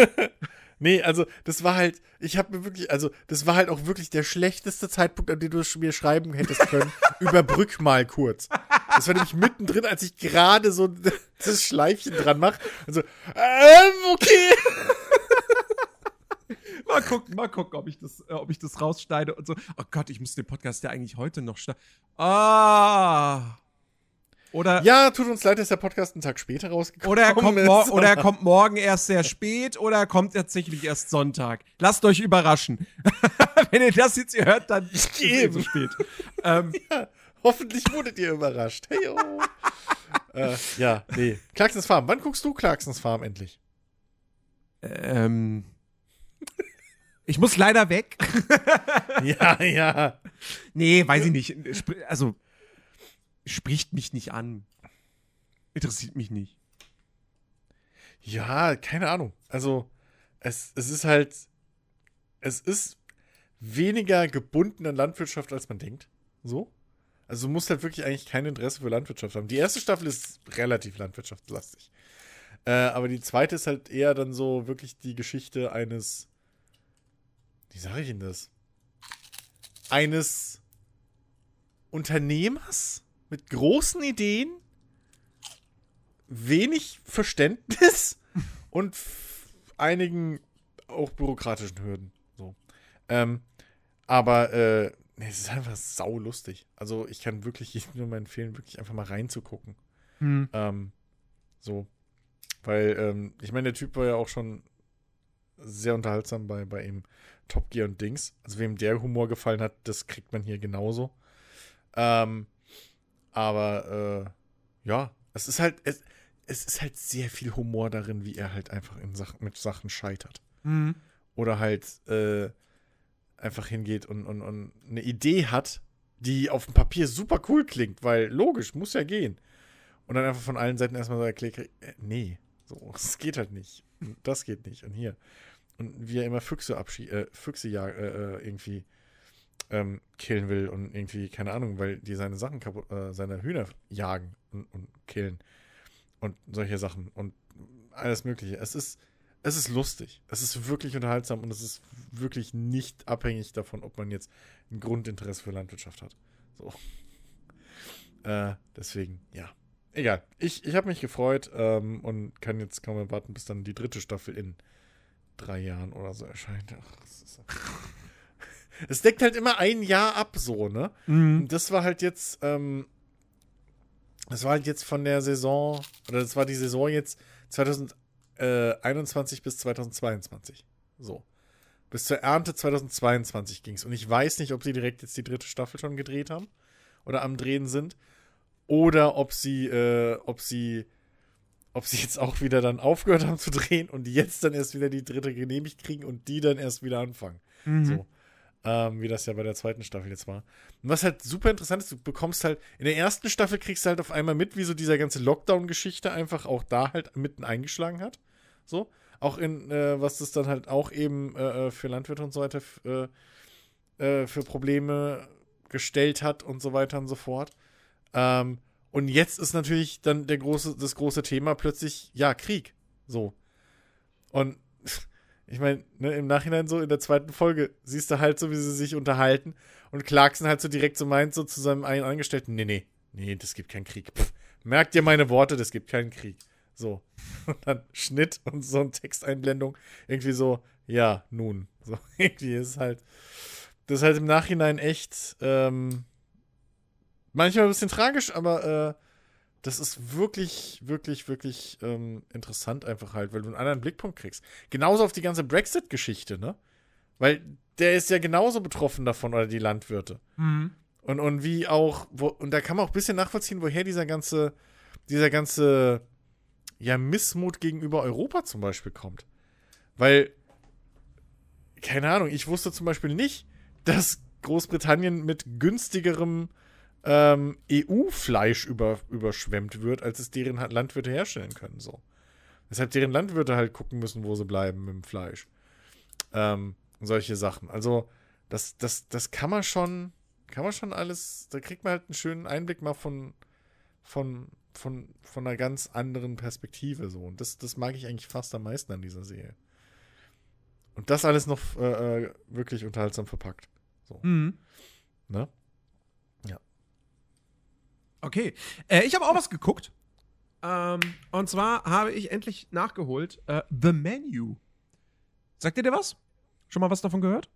[LAUGHS] nee, also, das war halt, ich habe mir wirklich, also, das war halt auch wirklich der schlechteste Zeitpunkt, an dem du mir schreiben hättest können. Überbrück mal kurz. Das war nämlich mittendrin, als ich gerade so [LAUGHS] das Schleifchen dran mache. Also, ähm, okay mal gucken, mal gucken, ob ich das, äh, ob ich das rausschneide und so. Oh Gott, ich muss den Podcast ja eigentlich heute noch schneiden. Ah. Oder ja, tut uns leid, dass der Podcast einen Tag später rausgekommen oder er kommt ist. Oder er kommt morgen erst sehr spät oder er kommt tatsächlich erst Sonntag. Lasst euch überraschen. [LAUGHS] Wenn ihr das jetzt hört, dann ist es so spät. ähm, ja, hoffentlich wurdet ihr überrascht. Hey, oh. [LAUGHS] äh, ja, nee. Clarksons Farm. Wann guckst du Clarksons Farm endlich? Ähm. Ich muss leider weg. [LAUGHS] ja, ja. Nee, weiß ich nicht. Also, spricht mich nicht an. Interessiert mich nicht. Ja, keine Ahnung. Also, es, es ist halt. Es ist weniger gebunden an Landwirtschaft, als man denkt. So. Also, du musst halt wirklich eigentlich kein Interesse für Landwirtschaft haben. Die erste Staffel ist relativ landwirtschaftslastig. Äh, aber die zweite ist halt eher dann so wirklich die Geschichte eines wie sage ich Ihnen das? Eines Unternehmers mit großen Ideen, wenig Verständnis [LAUGHS] und einigen auch bürokratischen Hürden. So. Ähm, aber äh, nee, es ist einfach saulustig. Also ich kann wirklich nur mal empfehlen, wirklich einfach mal reinzugucken. Hm. Ähm, so. Weil, ähm, ich meine, der Typ war ja auch schon sehr unterhaltsam bei, bei ihm Top Gear und Dings. Also wem der Humor gefallen hat, das kriegt man hier genauso. Ähm, aber äh, ja, es ist halt, es, es ist halt sehr viel Humor darin, wie er halt einfach in Sach mit Sachen scheitert. Mhm. Oder halt äh, einfach hingeht und, und, und eine Idee hat, die auf dem Papier super cool klingt, weil logisch, muss ja gehen. Und dann einfach von allen Seiten erstmal so erklärt, äh, nee, so, [LAUGHS] es geht halt nicht. Das geht nicht. Und hier. Und wie er immer Füchse abschie äh, Füchse ja, äh, äh, irgendwie ähm, killen will und irgendwie, keine Ahnung, weil die seine Sachen kaputt, äh, seine Hühner jagen und, und killen. Und solche Sachen. Und alles Mögliche. Es ist, es ist lustig. Es ist wirklich unterhaltsam und es ist wirklich nicht abhängig davon, ob man jetzt ein Grundinteresse für Landwirtschaft hat. So. Äh, deswegen, ja. Egal. Ich, ich habe mich gefreut ähm, und kann jetzt kaum erwarten, bis dann die dritte Staffel in drei Jahren oder so erscheint. Ach, es, ist [LAUGHS] es deckt halt immer ein Jahr ab, so, ne? Mhm. Das war halt jetzt, ähm, das war halt jetzt von der Saison, oder das war die Saison jetzt 2021 bis 2022. So. Bis zur Ernte 2022 ging es. Und ich weiß nicht, ob sie direkt jetzt die dritte Staffel schon gedreht haben oder am Drehen sind. Oder ob sie, äh, ob sie, ob sie jetzt auch wieder dann aufgehört haben zu drehen und jetzt dann erst wieder die dritte genehmigt kriegen und die dann erst wieder anfangen. Mhm. So. Ähm, wie das ja bei der zweiten Staffel jetzt war. Und was halt super interessant ist, du bekommst halt, in der ersten Staffel kriegst du halt auf einmal mit, wie so dieser ganze Lockdown-Geschichte einfach auch da halt mitten eingeschlagen hat. So. Auch in, äh, was das dann halt auch eben äh, für Landwirte und so weiter äh, äh, für Probleme gestellt hat und so weiter und so fort. Ähm, und jetzt ist natürlich dann der große, das große Thema plötzlich, ja, Krieg. So. Und [LAUGHS] ich meine, ne, im Nachhinein so in der zweiten Folge siehst du halt so, wie sie sich unterhalten und Clarkson halt so direkt so meint, so zu seinem einen Angestellten, nee, nee, nee, das gibt keinen Krieg. Pff, merkt ihr meine Worte, das gibt keinen Krieg. So. [LAUGHS] Und dann Schnitt und so eine Texteinblendung. Irgendwie so, ja, nun. So, [LAUGHS] irgendwie ist halt, das ist halt im Nachhinein echt, ähm, manchmal ein bisschen tragisch, aber äh, das ist wirklich, wirklich, wirklich ähm, interessant einfach halt, weil du einen anderen Blickpunkt kriegst. Genauso auf die ganze Brexit-Geschichte, ne? Weil der ist ja genauso betroffen davon, oder die Landwirte. Mhm. Und, und wie auch, wo, und da kann man auch ein bisschen nachvollziehen, woher dieser ganze, dieser ganze, ja, Missmut gegenüber Europa zum Beispiel kommt. Weil, keine Ahnung, ich wusste zum Beispiel nicht, dass Großbritannien mit günstigerem ähm, EU-Fleisch über, überschwemmt wird, als es deren Landwirte herstellen können. So. Deshalb deren Landwirte halt gucken müssen, wo sie bleiben mit dem Fleisch. Ähm, solche Sachen. Also, das, das, das kann man schon, kann man schon alles, da kriegt man halt einen schönen Einblick mal von, von, von, von einer ganz anderen Perspektive so. Und das, das mag ich eigentlich fast am meisten an dieser Serie. Und das alles noch äh, äh wirklich unterhaltsam verpackt. So. Mhm. Ne? Okay. Äh, ich habe auch was geguckt. Ähm, und zwar habe ich endlich nachgeholt äh, The Menu. Sagt ihr dir was? Schon mal was davon gehört?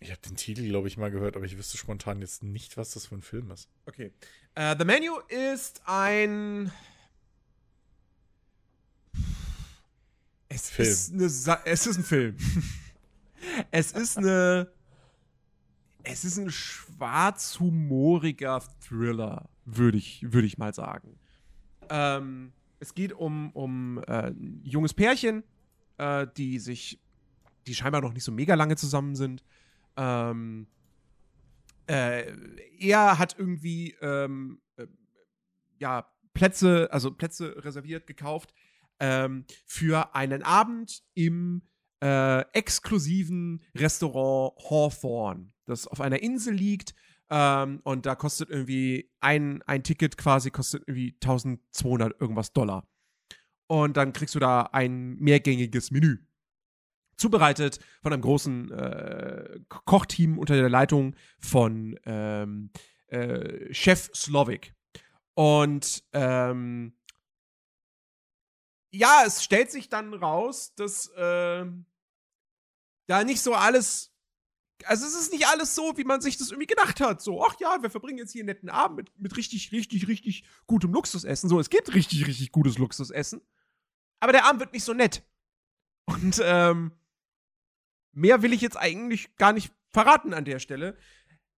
Ich habe den Titel, glaube ich, mal gehört, aber ich wüsste spontan jetzt nicht, was das für ein Film ist. Okay. Äh, The Menu ist ein. Es Film. ist eine Sa es ist ein Film. [LAUGHS] es ist eine es ist ein schwarzhumoriger Thriller, würde ich, würd ich mal sagen. Ähm, es geht um, um äh, ein junges Pärchen, äh, die sich, die scheinbar noch nicht so mega lange zusammen sind. Ähm, äh, er hat irgendwie ähm, äh, ja Plätze, also Plätze reserviert, gekauft ähm, für einen Abend im äh, exklusiven Restaurant Hawthorne das auf einer Insel liegt. Ähm, und da kostet irgendwie ein, ein Ticket quasi kostet irgendwie 1200 irgendwas Dollar. Und dann kriegst du da ein mehrgängiges Menü. Zubereitet von einem großen äh, Kochteam unter der Leitung von ähm, äh, Chef Slovik. Und ähm, ja, es stellt sich dann raus, dass äh, da nicht so alles also es ist nicht alles so, wie man sich das irgendwie gedacht hat. So, ach ja, wir verbringen jetzt hier einen netten Abend mit, mit richtig, richtig, richtig gutem Luxusessen. So, es gibt richtig, richtig gutes Luxusessen. aber der Abend wird nicht so nett. Und ähm, mehr will ich jetzt eigentlich gar nicht verraten an der Stelle.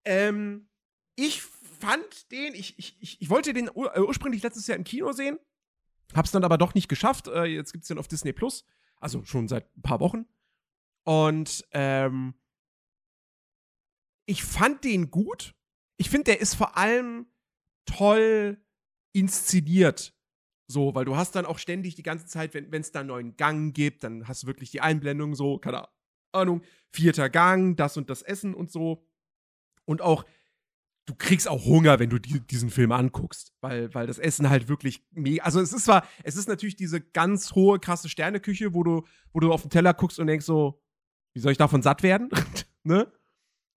Ähm, ich fand den, ich, ich, ich, wollte den ur äh, ursprünglich letztes Jahr im Kino sehen, hab's dann aber doch nicht geschafft. Äh, jetzt gibt's den auf Disney Plus, also schon seit ein paar Wochen. Und ähm, ich fand den gut. Ich finde, der ist vor allem toll inszeniert. So, weil du hast dann auch ständig die ganze Zeit, wenn es da einen neuen Gang gibt, dann hast du wirklich die Einblendung so, keine Ahnung, vierter Gang, das und das Essen und so. Und auch, du kriegst auch Hunger, wenn du die, diesen Film anguckst, weil, weil das Essen halt wirklich mega, also es ist zwar, es ist natürlich diese ganz hohe, krasse Sterneküche, wo du, wo du auf den Teller guckst und denkst so, wie soll ich davon satt werden? [LAUGHS] ne?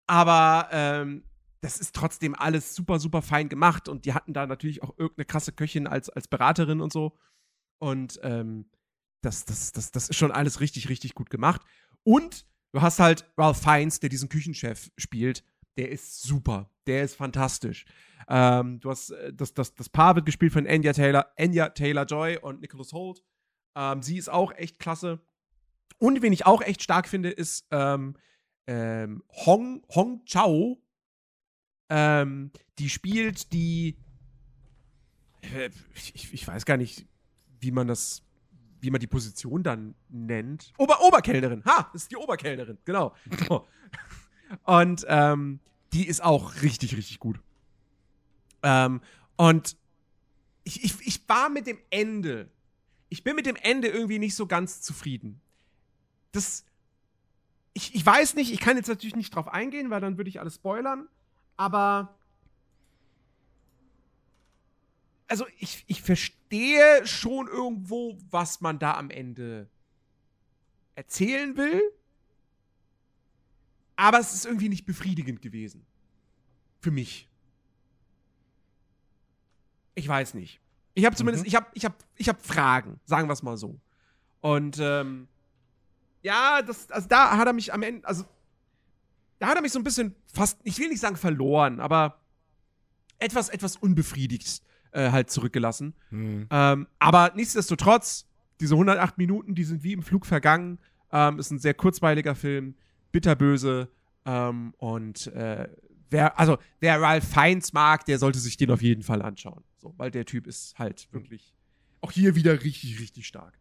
Aber ähm, das ist trotzdem alles super, super fein gemacht und die hatten da natürlich auch irgendeine krasse Köchin als, als Beraterin und so. Und ähm, das, das, das, das ist schon alles richtig, richtig gut gemacht. Und du hast halt Ralph Fiennes, der diesen Küchenchef spielt. Der ist super. Der ist fantastisch. Ähm, du hast äh, das, das, das Paar wird gespielt von Anya Taylor, Anya Taylor Joy und Nicholas Holt. Ähm, sie ist auch echt klasse. Und wen ich auch echt stark finde, ist ähm, ähm, Hong, Hong Chao, ähm, die spielt die. Äh, ich, ich, weiß gar nicht, wie man das. Wie man die Position dann nennt. Ober Oberkellnerin. Ha, ist die Oberkellnerin, genau. [LAUGHS] und ähm, die ist auch richtig, richtig gut. Ähm, und ich, ich, ich war mit dem Ende. Ich bin mit dem Ende irgendwie nicht so ganz zufrieden. Das. Ich, ich weiß nicht, ich kann jetzt natürlich nicht drauf eingehen, weil dann würde ich alles spoilern aber also ich, ich verstehe schon irgendwo, was man da am Ende erzählen will. Aber es ist irgendwie nicht befriedigend gewesen. Für mich. Ich weiß nicht. Ich habe zumindest, mhm. ich habe ich hab, ich hab Fragen, sagen wir es mal so. Und ähm, ja, das, also da hat er mich am Ende, also da hat er mich so ein bisschen fast, ich will nicht sagen verloren, aber etwas, etwas unbefriedigt äh, halt zurückgelassen. Mhm. Ähm, aber nichtsdestotrotz, diese 108 Minuten, die sind wie im Flug vergangen. Ähm, ist ein sehr kurzweiliger Film, bitterböse. Ähm, und äh, wer, also wer Ralph Fiennes mag, der sollte sich den auf jeden Fall anschauen. So, weil der Typ ist halt wirklich auch hier wieder richtig, richtig stark.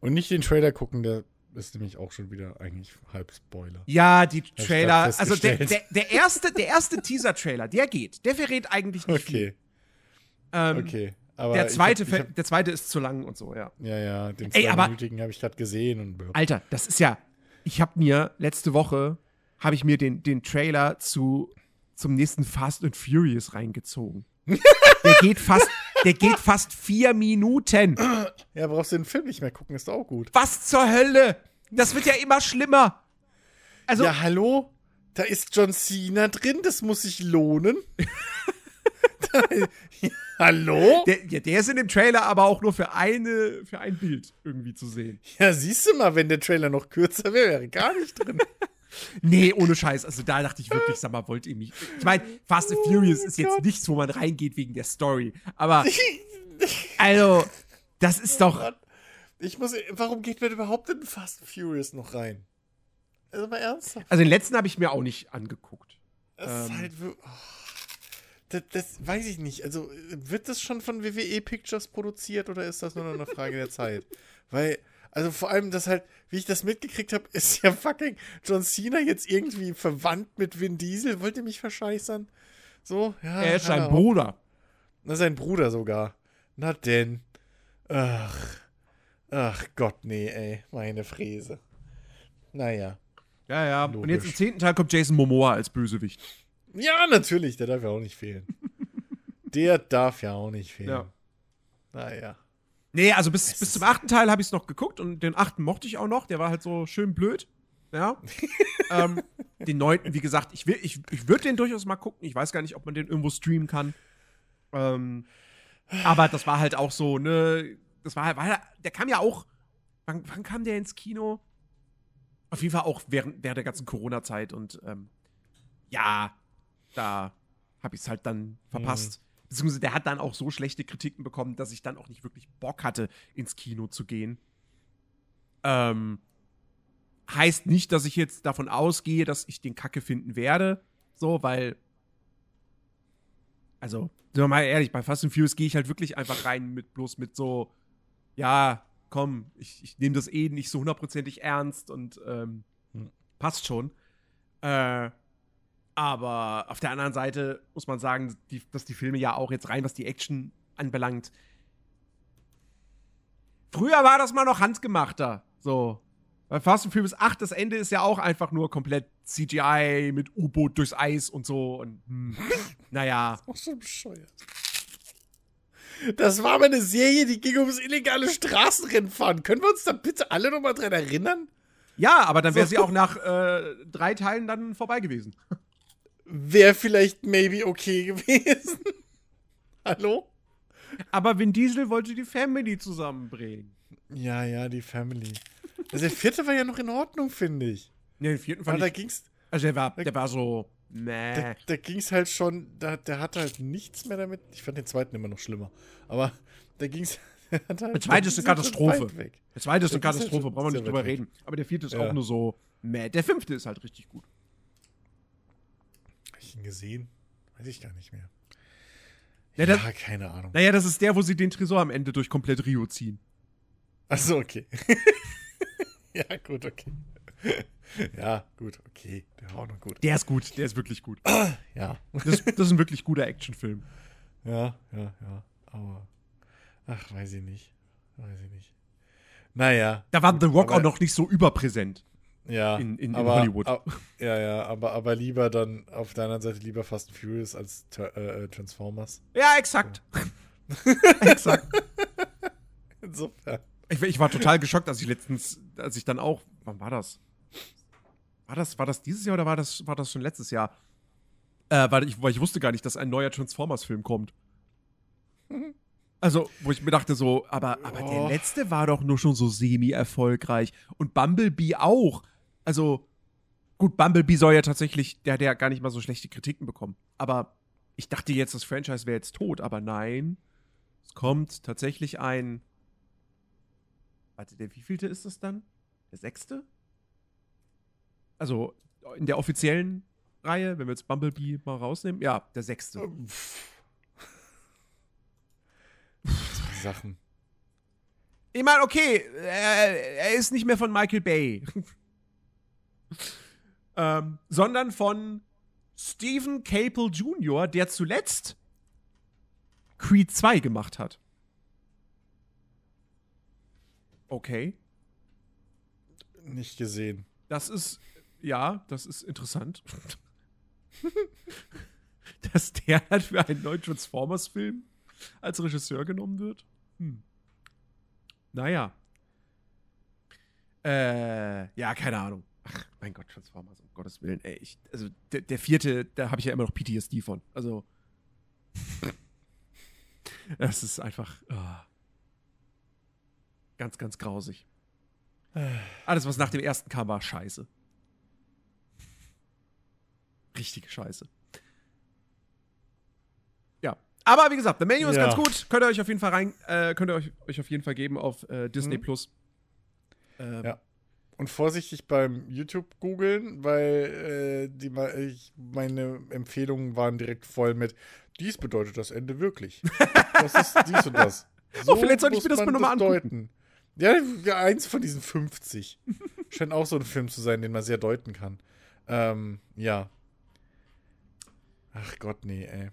Und nicht den Trailer gucken, der ist nämlich auch schon wieder eigentlich halb Spoiler. Ja, die Trailer, also der, der, der erste, der erste Teaser-Trailer, der geht. Der verrät eigentlich nicht okay. viel. Ähm, okay. Aber der zweite, hab, hab, der zweite ist zu lang und so, ja. Ja, ja, den zweiminütigen habe ich gerade gesehen. Und Alter, das ist ja, ich habe mir letzte Woche, habe ich mir den, den Trailer zu, zum nächsten Fast and Furious reingezogen. [LAUGHS] der geht fast, der geht fast vier Minuten. Ja, brauchst du den Film nicht mehr gucken, ist auch gut. Was zur Hölle? Das wird ja immer schlimmer. Also, ja, hallo? Da ist John Cena drin, das muss sich lohnen. da, [LAUGHS] ja, hallo? Der, ja, der ist in dem Trailer aber auch nur für eine, für ein Bild irgendwie zu sehen. Ja, siehst du mal, wenn der Trailer noch kürzer wäre, wäre gar nicht drin. [LAUGHS] Nee, ohne Scheiß. Also da dachte ich wirklich, sag mal, wollt ihr mich. Ich meine, Fast and Furious ist jetzt nichts, wo man reingeht wegen der Story. Aber. [LAUGHS] Also, das ist doch. Ich muss. Warum geht man überhaupt in Fast and Furious noch rein? Also mal ernsthaft. Also den letzten habe ich mir auch nicht angeguckt. Das ähm, ist halt. Oh, das, das, weiß ich nicht. Also, wird das schon von WWE Pictures produziert oder ist das nur noch eine Frage der Zeit? Weil also vor allem, das halt, wie ich das mitgekriegt habe, [LAUGHS] ist ja fucking John Cena jetzt irgendwie verwandt mit Vin Diesel. Wollt ihr mich verscheißern? So, ja. Er ist sein Bruder. Na, sein Bruder sogar. Na denn. Ach. Ach Gott, nee, ey. Meine Fräse. Naja. Ja, ja. Logisch. Und jetzt im zehnten Teil kommt Jason Momoa als Bösewicht. Ja, natürlich. Der darf ja auch nicht fehlen. [LAUGHS] der darf ja auch nicht fehlen. Ja. Naja. Nee, also bis, bis zum achten Teil habe ich es noch geguckt und den achten mochte ich auch noch. Der war halt so schön blöd. Ja. [LAUGHS] ähm, den neunten, wie gesagt, ich, ich, ich würde den durchaus mal gucken. Ich weiß gar nicht, ob man den irgendwo streamen kann. Ähm, aber das war halt auch so, ne? Das war halt, war der kam ja auch. Wann, wann, kam der ins Kino? Auf jeden Fall auch während, während der ganzen Corona-Zeit und ähm, ja, da habe ich es halt dann verpasst. Mhm beziehungsweise der hat dann auch so schlechte Kritiken bekommen, dass ich dann auch nicht wirklich Bock hatte, ins Kino zu gehen. Ähm, heißt nicht, dass ich jetzt davon ausgehe, dass ich den Kacke finden werde. So, weil. Also, sind wir mal ehrlich, bei Fast and Furious gehe ich halt wirklich einfach rein mit bloß mit so, ja, komm, ich, ich nehme das eh nicht so hundertprozentig ernst und ähm, Hm. passt schon. Äh, aber auf der anderen Seite muss man sagen, die, dass die Filme ja auch jetzt rein, was die Action anbelangt. Früher war das mal noch handgemachter. So. Bei Fast and Furious 8, das Ende ist ja auch einfach nur komplett CGI mit U-Boot durchs Eis und so. Und hm, [LAUGHS] naja. Auch so bescheuert. Das war mal eine Serie, die ging ums illegale Straßenrennfahren. Können wir uns da bitte alle noch mal dran erinnern? Ja, aber dann wäre sie auch nach äh, drei Teilen dann vorbei gewesen. [LAUGHS] Wäre vielleicht maybe okay [LAUGHS] gewesen. Hallo? Aber Vin Diesel wollte die Family zusammenbringen. Ja, ja, die Family. Also der vierte war ja noch in Ordnung, finde ich. Ne, den vierten Aber fand da ich. ging's, Also der war, der war so. Meh. da, da ging's halt schon, da, der hatte halt nichts mehr damit. Ich fand den zweiten immer noch schlimmer. Aber da ging's. [LAUGHS] Der, halt, Der zweite ist eine Katastrophe. Der zweite ist eine ja Katastrophe, brauchen wir nicht drüber reden. Aber der vierte ist Ja. auch nur so. Meh. Der fünfte ist halt richtig gut. Hab ich ihn gesehen? Weiß ich gar nicht mehr. Ja, Ja, das- keine Ahnung. Naja, das ist der, wo sie den Tresor am Ende durch komplett Rio ziehen. Achso, okay. [LAUGHS] ja, gut, okay. [LAUGHS] ja, gut, okay. Der war auch noch gut. Der ist gut, der ist wirklich gut. [CLEARS THROAT] Ja. Das, das ist ein wirklich guter Actionfilm. Ja, ja, ja. Aber. Ach, weiß ich nicht. Weiß ich nicht. Naja. Da war The Rock auch noch nicht so überpräsent. Ja, in- in- in aber, Hollywood. ab- ja, ja, aber, aber lieber dann auf der anderen Seite lieber Fast and Furious als Ter- äh, Transformers. Ja, exakt. [LAUGHS] exakt. Insofern. Ich, ich war total geschockt, als ich letztens, als ich dann auch, wann war das? War das, war das dieses Jahr oder war das, war das schon letztes Jahr? Äh, weil, ich, weil ich wusste gar nicht, dass ein neuer Transformers-Film kommt. [LAUGHS] Also, wo ich mir dachte so, aber, aber der Oh. letzte war doch nur schon so semi-erfolgreich. Und Bumblebee auch. Also, gut, Bumblebee soll ja tatsächlich, der hat ja gar nicht mal so schlechte Kritiken bekommen. Aber ich dachte jetzt, das Franchise wäre jetzt tot. Aber nein, es kommt tatsächlich ein Warte, der wievielte ist das dann? Der sechste? Also in der offiziellen Reihe, wenn wir jetzt Bumblebee mal rausnehmen, ja, der sechste. Zwei Sachen. Ich meine, okay, er, er ist nicht mehr von Michael Bay. [LAUGHS] ähm, sondern von Stephen Capel Jr., der zuletzt Creed 2 gemacht hat. Okay. Nicht gesehen. Das ist, ja, das ist interessant. [LAUGHS] Dass der halt für einen neuen Transformers-Film als Regisseur genommen wird. Hm. Naja. Äh, ja, keine Ahnung. Ach, mein Gott, Transformers, um Gottes Willen. Ey, ich, also der, der vierte, da habe ich ja immer noch PTSD von. Also. [LAUGHS] Das ist einfach. ah. Ganz, ganz grausig. Alles, was nach dem ersten kam, war scheiße. Richtige Scheiße. Aber wie gesagt, The Menu ist Ja. ganz gut. Könnt ihr euch auf jeden Fall rein, äh, könnt ihr euch, euch auf jeden Fall geben auf äh, Disney Mhm. Plus. Ähm, Ja. Und vorsichtig beim YouTube googeln, weil äh, die, ich, meine Empfehlungen waren direkt voll mit dies bedeutet das Ende wirklich. [LAUGHS] Das ist dies und das. Oh, vielleicht sollte ich mir das mal noch mal deuten. Ja, ja, eins von diesen 50. [LAUGHS] Scheint auch so ein Film zu sein, den man sehr deuten kann. Ähm, ja. Ach Gott, nee, ey.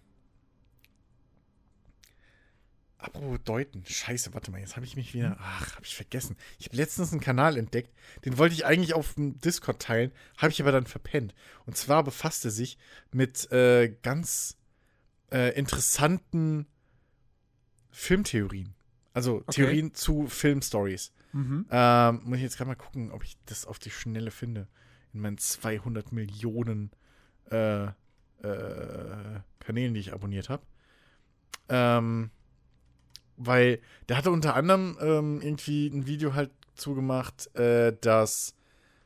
Apropos deuten. Scheiße, warte mal, jetzt habe ich mich wieder. Ach, habe ich vergessen. Ich habe letztens einen Kanal entdeckt, den wollte ich eigentlich auf dem Discord teilen, habe ich aber dann verpennt. Und zwar befasst er sich mit äh, ganz äh, interessanten Filmtheorien. Also Okay. Theorien zu Filmstories. Mhm. Ähm, muss ich jetzt gerade mal gucken, ob ich das auf die Schnelle finde. In meinen 200 Millionen äh, äh, Kanälen, die ich abonniert habe. Ähm, weil der hatte unter anderem ähm, irgendwie ein Video halt zugemacht, äh, dass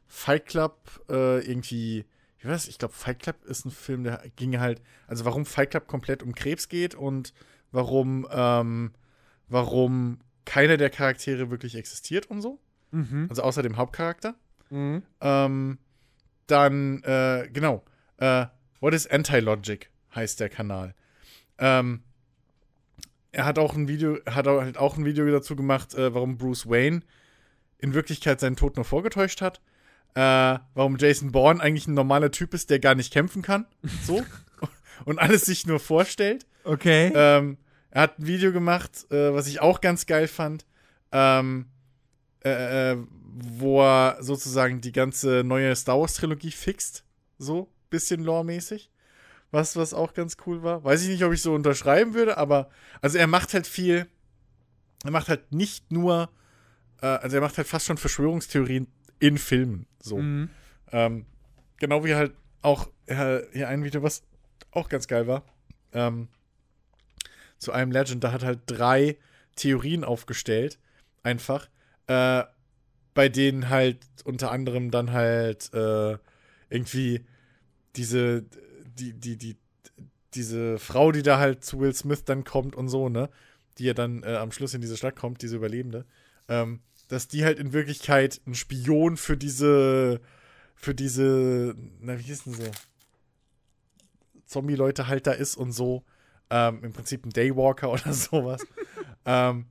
Fight Club äh, irgendwie, wie war das? Ich glaube, Fight Club ist ein Film, der ging halt, also warum Fight Club komplett um Krebs geht und warum, ähm, warum keiner der Charaktere wirklich existiert und so. Mhm. Also außer dem Hauptcharakter. Mhm. Ähm, dann, äh, genau. Äh, What is Anti-Logic heißt der Kanal. Ähm, er hat auch ein Video, hat auch- halt auch ein Video dazu gemacht, äh, warum Bruce Wayne in Wirklichkeit seinen Tod nur vorgetäuscht hat. Äh, warum Jason Bourne eigentlich ein normaler Typ ist, der gar nicht kämpfen kann. So. [LAUGHS] und alles sich nur vorstellt. Okay. Ähm, er hat ein Video gemacht, äh, was ich auch ganz geil fand, ähm, äh, äh, wo er sozusagen die ganze neue Star Wars Trilogie fixt, so bisschen lore-mäßig. Was, was auch ganz cool war. Weiß ich nicht, ob ich so unterschreiben würde, aber also er macht halt viel. Er macht halt nicht nur, äh, also er macht halt fast schon Verschwörungstheorien in Filmen. So. Mhm. Ähm, genau wie halt auch äh, hier ein Video, was auch ganz geil war. Ähm, zu einem Legend, da hat halt drei Theorien aufgestellt. Einfach. Äh, bei denen halt unter anderem dann halt äh, irgendwie diese, die, die, die, diese Frau, die da halt zu Will Smith dann kommt und so, ne? Die ja dann äh, am Schluss in diese Stadt kommt, diese Überlebende. Ähm, dass die halt in Wirklichkeit ein Spion für diese, für diese, na, wie hieß denn so? Zombie-Leute halt da ist und so. Ähm, Im Prinzip ein Daywalker [LAUGHS] oder sowas. ähm,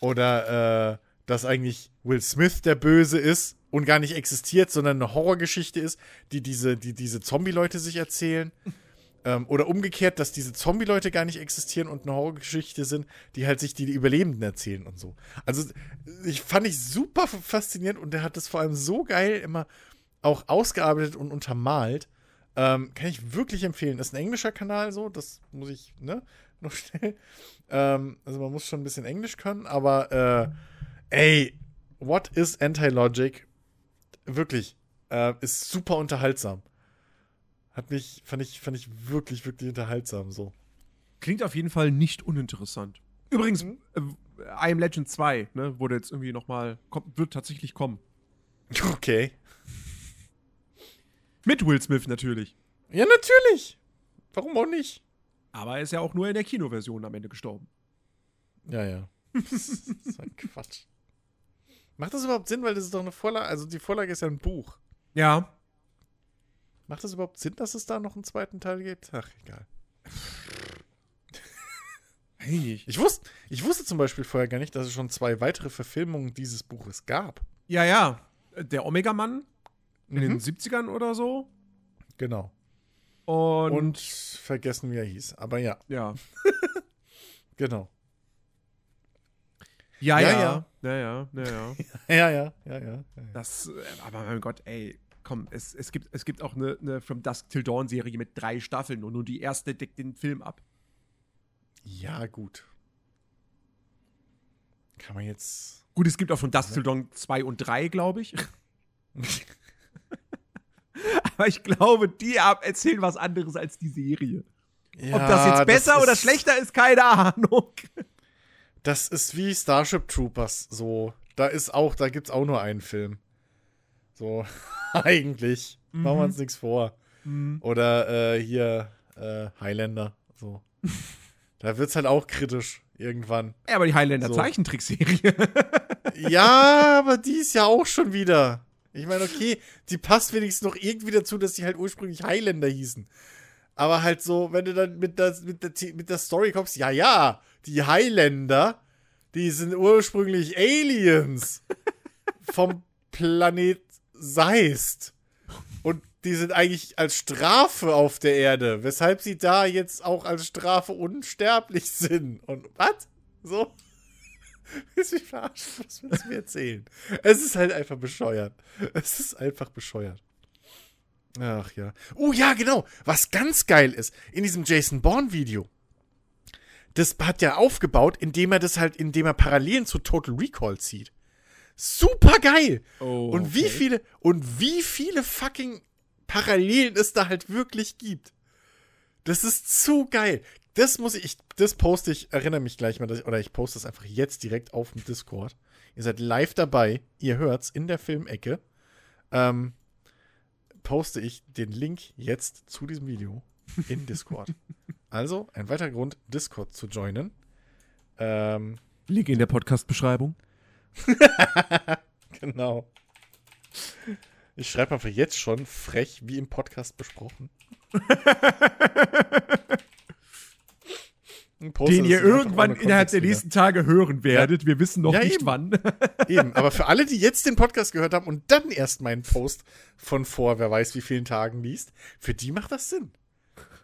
oder äh, dass eigentlich Will Smith der Böse ist und gar nicht existiert, sondern eine Horrorgeschichte ist, die diese, die diese Zombie-Leute sich erzählen. ähm, oder umgekehrt, dass diese Zombie-Leute gar nicht existieren und eine Horrorgeschichte sind, die halt sich die Überlebenden erzählen und so. Also, ich fand ich super faszinierend und der hat das vor allem so geil immer auch ausgearbeitet und untermalt. Ähm, kann ich wirklich empfehlen. Das ist ein englischer Kanal, so, das muss ich, ne, [LAUGHS] noch schnell. Ähm, also man muss schon ein bisschen Englisch können, aber äh, ey, what is Anti-Logic? Wirklich, äh, ist super unterhaltsam. Hat mich, fand ich, fand ich wirklich, wirklich unterhaltsam, so. Klingt auf jeden Fall nicht uninteressant. Übrigens, Mhm. äh, I Am Legend 2, ne, wurde jetzt irgendwie nochmal, wird tatsächlich kommen. Okay. Mit Will Smith natürlich. Ja, natürlich. Warum auch nicht? Aber er ist ja auch nur in der Kinoversion am Ende gestorben. Ja, ja. [LAUGHS] Das ist ein Quatsch. Macht das überhaupt Sinn? Weil das ist doch eine Vorlage, also die Vorlage ist ja ein Buch. Ja. Macht das überhaupt Sinn, dass es da noch einen zweiten Teil gibt? Ach, egal. [LAUGHS] Hey. Ich wusste, ich wusste zum Beispiel vorher gar nicht, dass es schon zwei weitere Verfilmungen dieses Buches gab. Ja, ja. Der Omega-Mann in den Mhm. 70ern oder so. Genau. Und, Und vergessen, wie er hieß. Aber ja, ja. [LAUGHS] genau. Ja, Ja, ja. ja. Ja, ja, ja, ja. [LAUGHS] Ja, ja, ja, ja. ja. Das, äh, aber mein Gott, ey, komm, es, es, gibt, es gibt auch eine, eine From Dusk Till Dawn Serie mit drei Staffeln und nur die erste deckt den Film ab. Ja, gut. Kann man jetzt. Gut, es gibt auch From Dusk Till Dawn 2 und 3, glaube ich. [LAUGHS] aber ich glaube, die ab erzählen was anderes als die Serie. Ob das jetzt besser oder ist- schlechter ist, keine Ahnung. Das ist wie Starship Troopers, so. Da ist auch, da gibt's auch nur einen Film. So, [LAUGHS] eigentlich. Machen wir uns nichts vor. Oder äh, hier äh, Highlander, so. [LAUGHS] da wird's halt auch kritisch irgendwann. Ja, aber die Highlander So. Zeichentrickserie. [LAUGHS] Ja, aber die ist ja auch schon wieder. Ich meine, okay, die passt wenigstens noch irgendwie dazu, dass die halt ursprünglich Highlander hießen. Aber halt so, wenn du dann mit der, mit der, mit der Story kommst, ja, ja, die Highlander, die sind ursprünglich Aliens [LAUGHS] vom Planet Seist. Und die sind eigentlich als Strafe auf der Erde, weshalb sie da jetzt auch als Strafe unsterblich sind. Und was? So? [LAUGHS] Willst mich verarschen? Was willst du mir erzählen? Es ist halt einfach bescheuert. Es ist einfach bescheuert. Ach ja. Oh ja, genau. Was ganz geil ist, in diesem Jason Bourne-Video, das hat er aufgebaut, indem er das halt, indem er Parallelen zu Total Recall zieht. Super geil! Oh, und wie okay. viele, und wie viele fucking Parallelen es da halt wirklich gibt. Das ist zu geil. Das muss ich, das poste ich, erinnere mich gleich mal, ich, oder ich poste das einfach jetzt direkt auf dem Discord. Ihr seid live dabei, ihr hört's in der Filmecke. Ähm, poste ich den Link jetzt zu diesem Video in Discord. [LAUGHS] also, ein weiterer Grund, Discord zu joinen. Ähm, Link in der Podcast-Beschreibung. [LAUGHS] Genau. Ich schreibe einfach jetzt schon frech, wie im Podcast besprochen. [LAUGHS] Den ihr irgendwann innerhalb der nächsten Tage hören werdet. Ja. Wir wissen noch ja, nicht eben. wann. [LAUGHS] eben, aber für alle, die jetzt den Podcast gehört haben und dann erst meinen Post von vor, wer weiß wie vielen Tagen liest, für die macht das Sinn.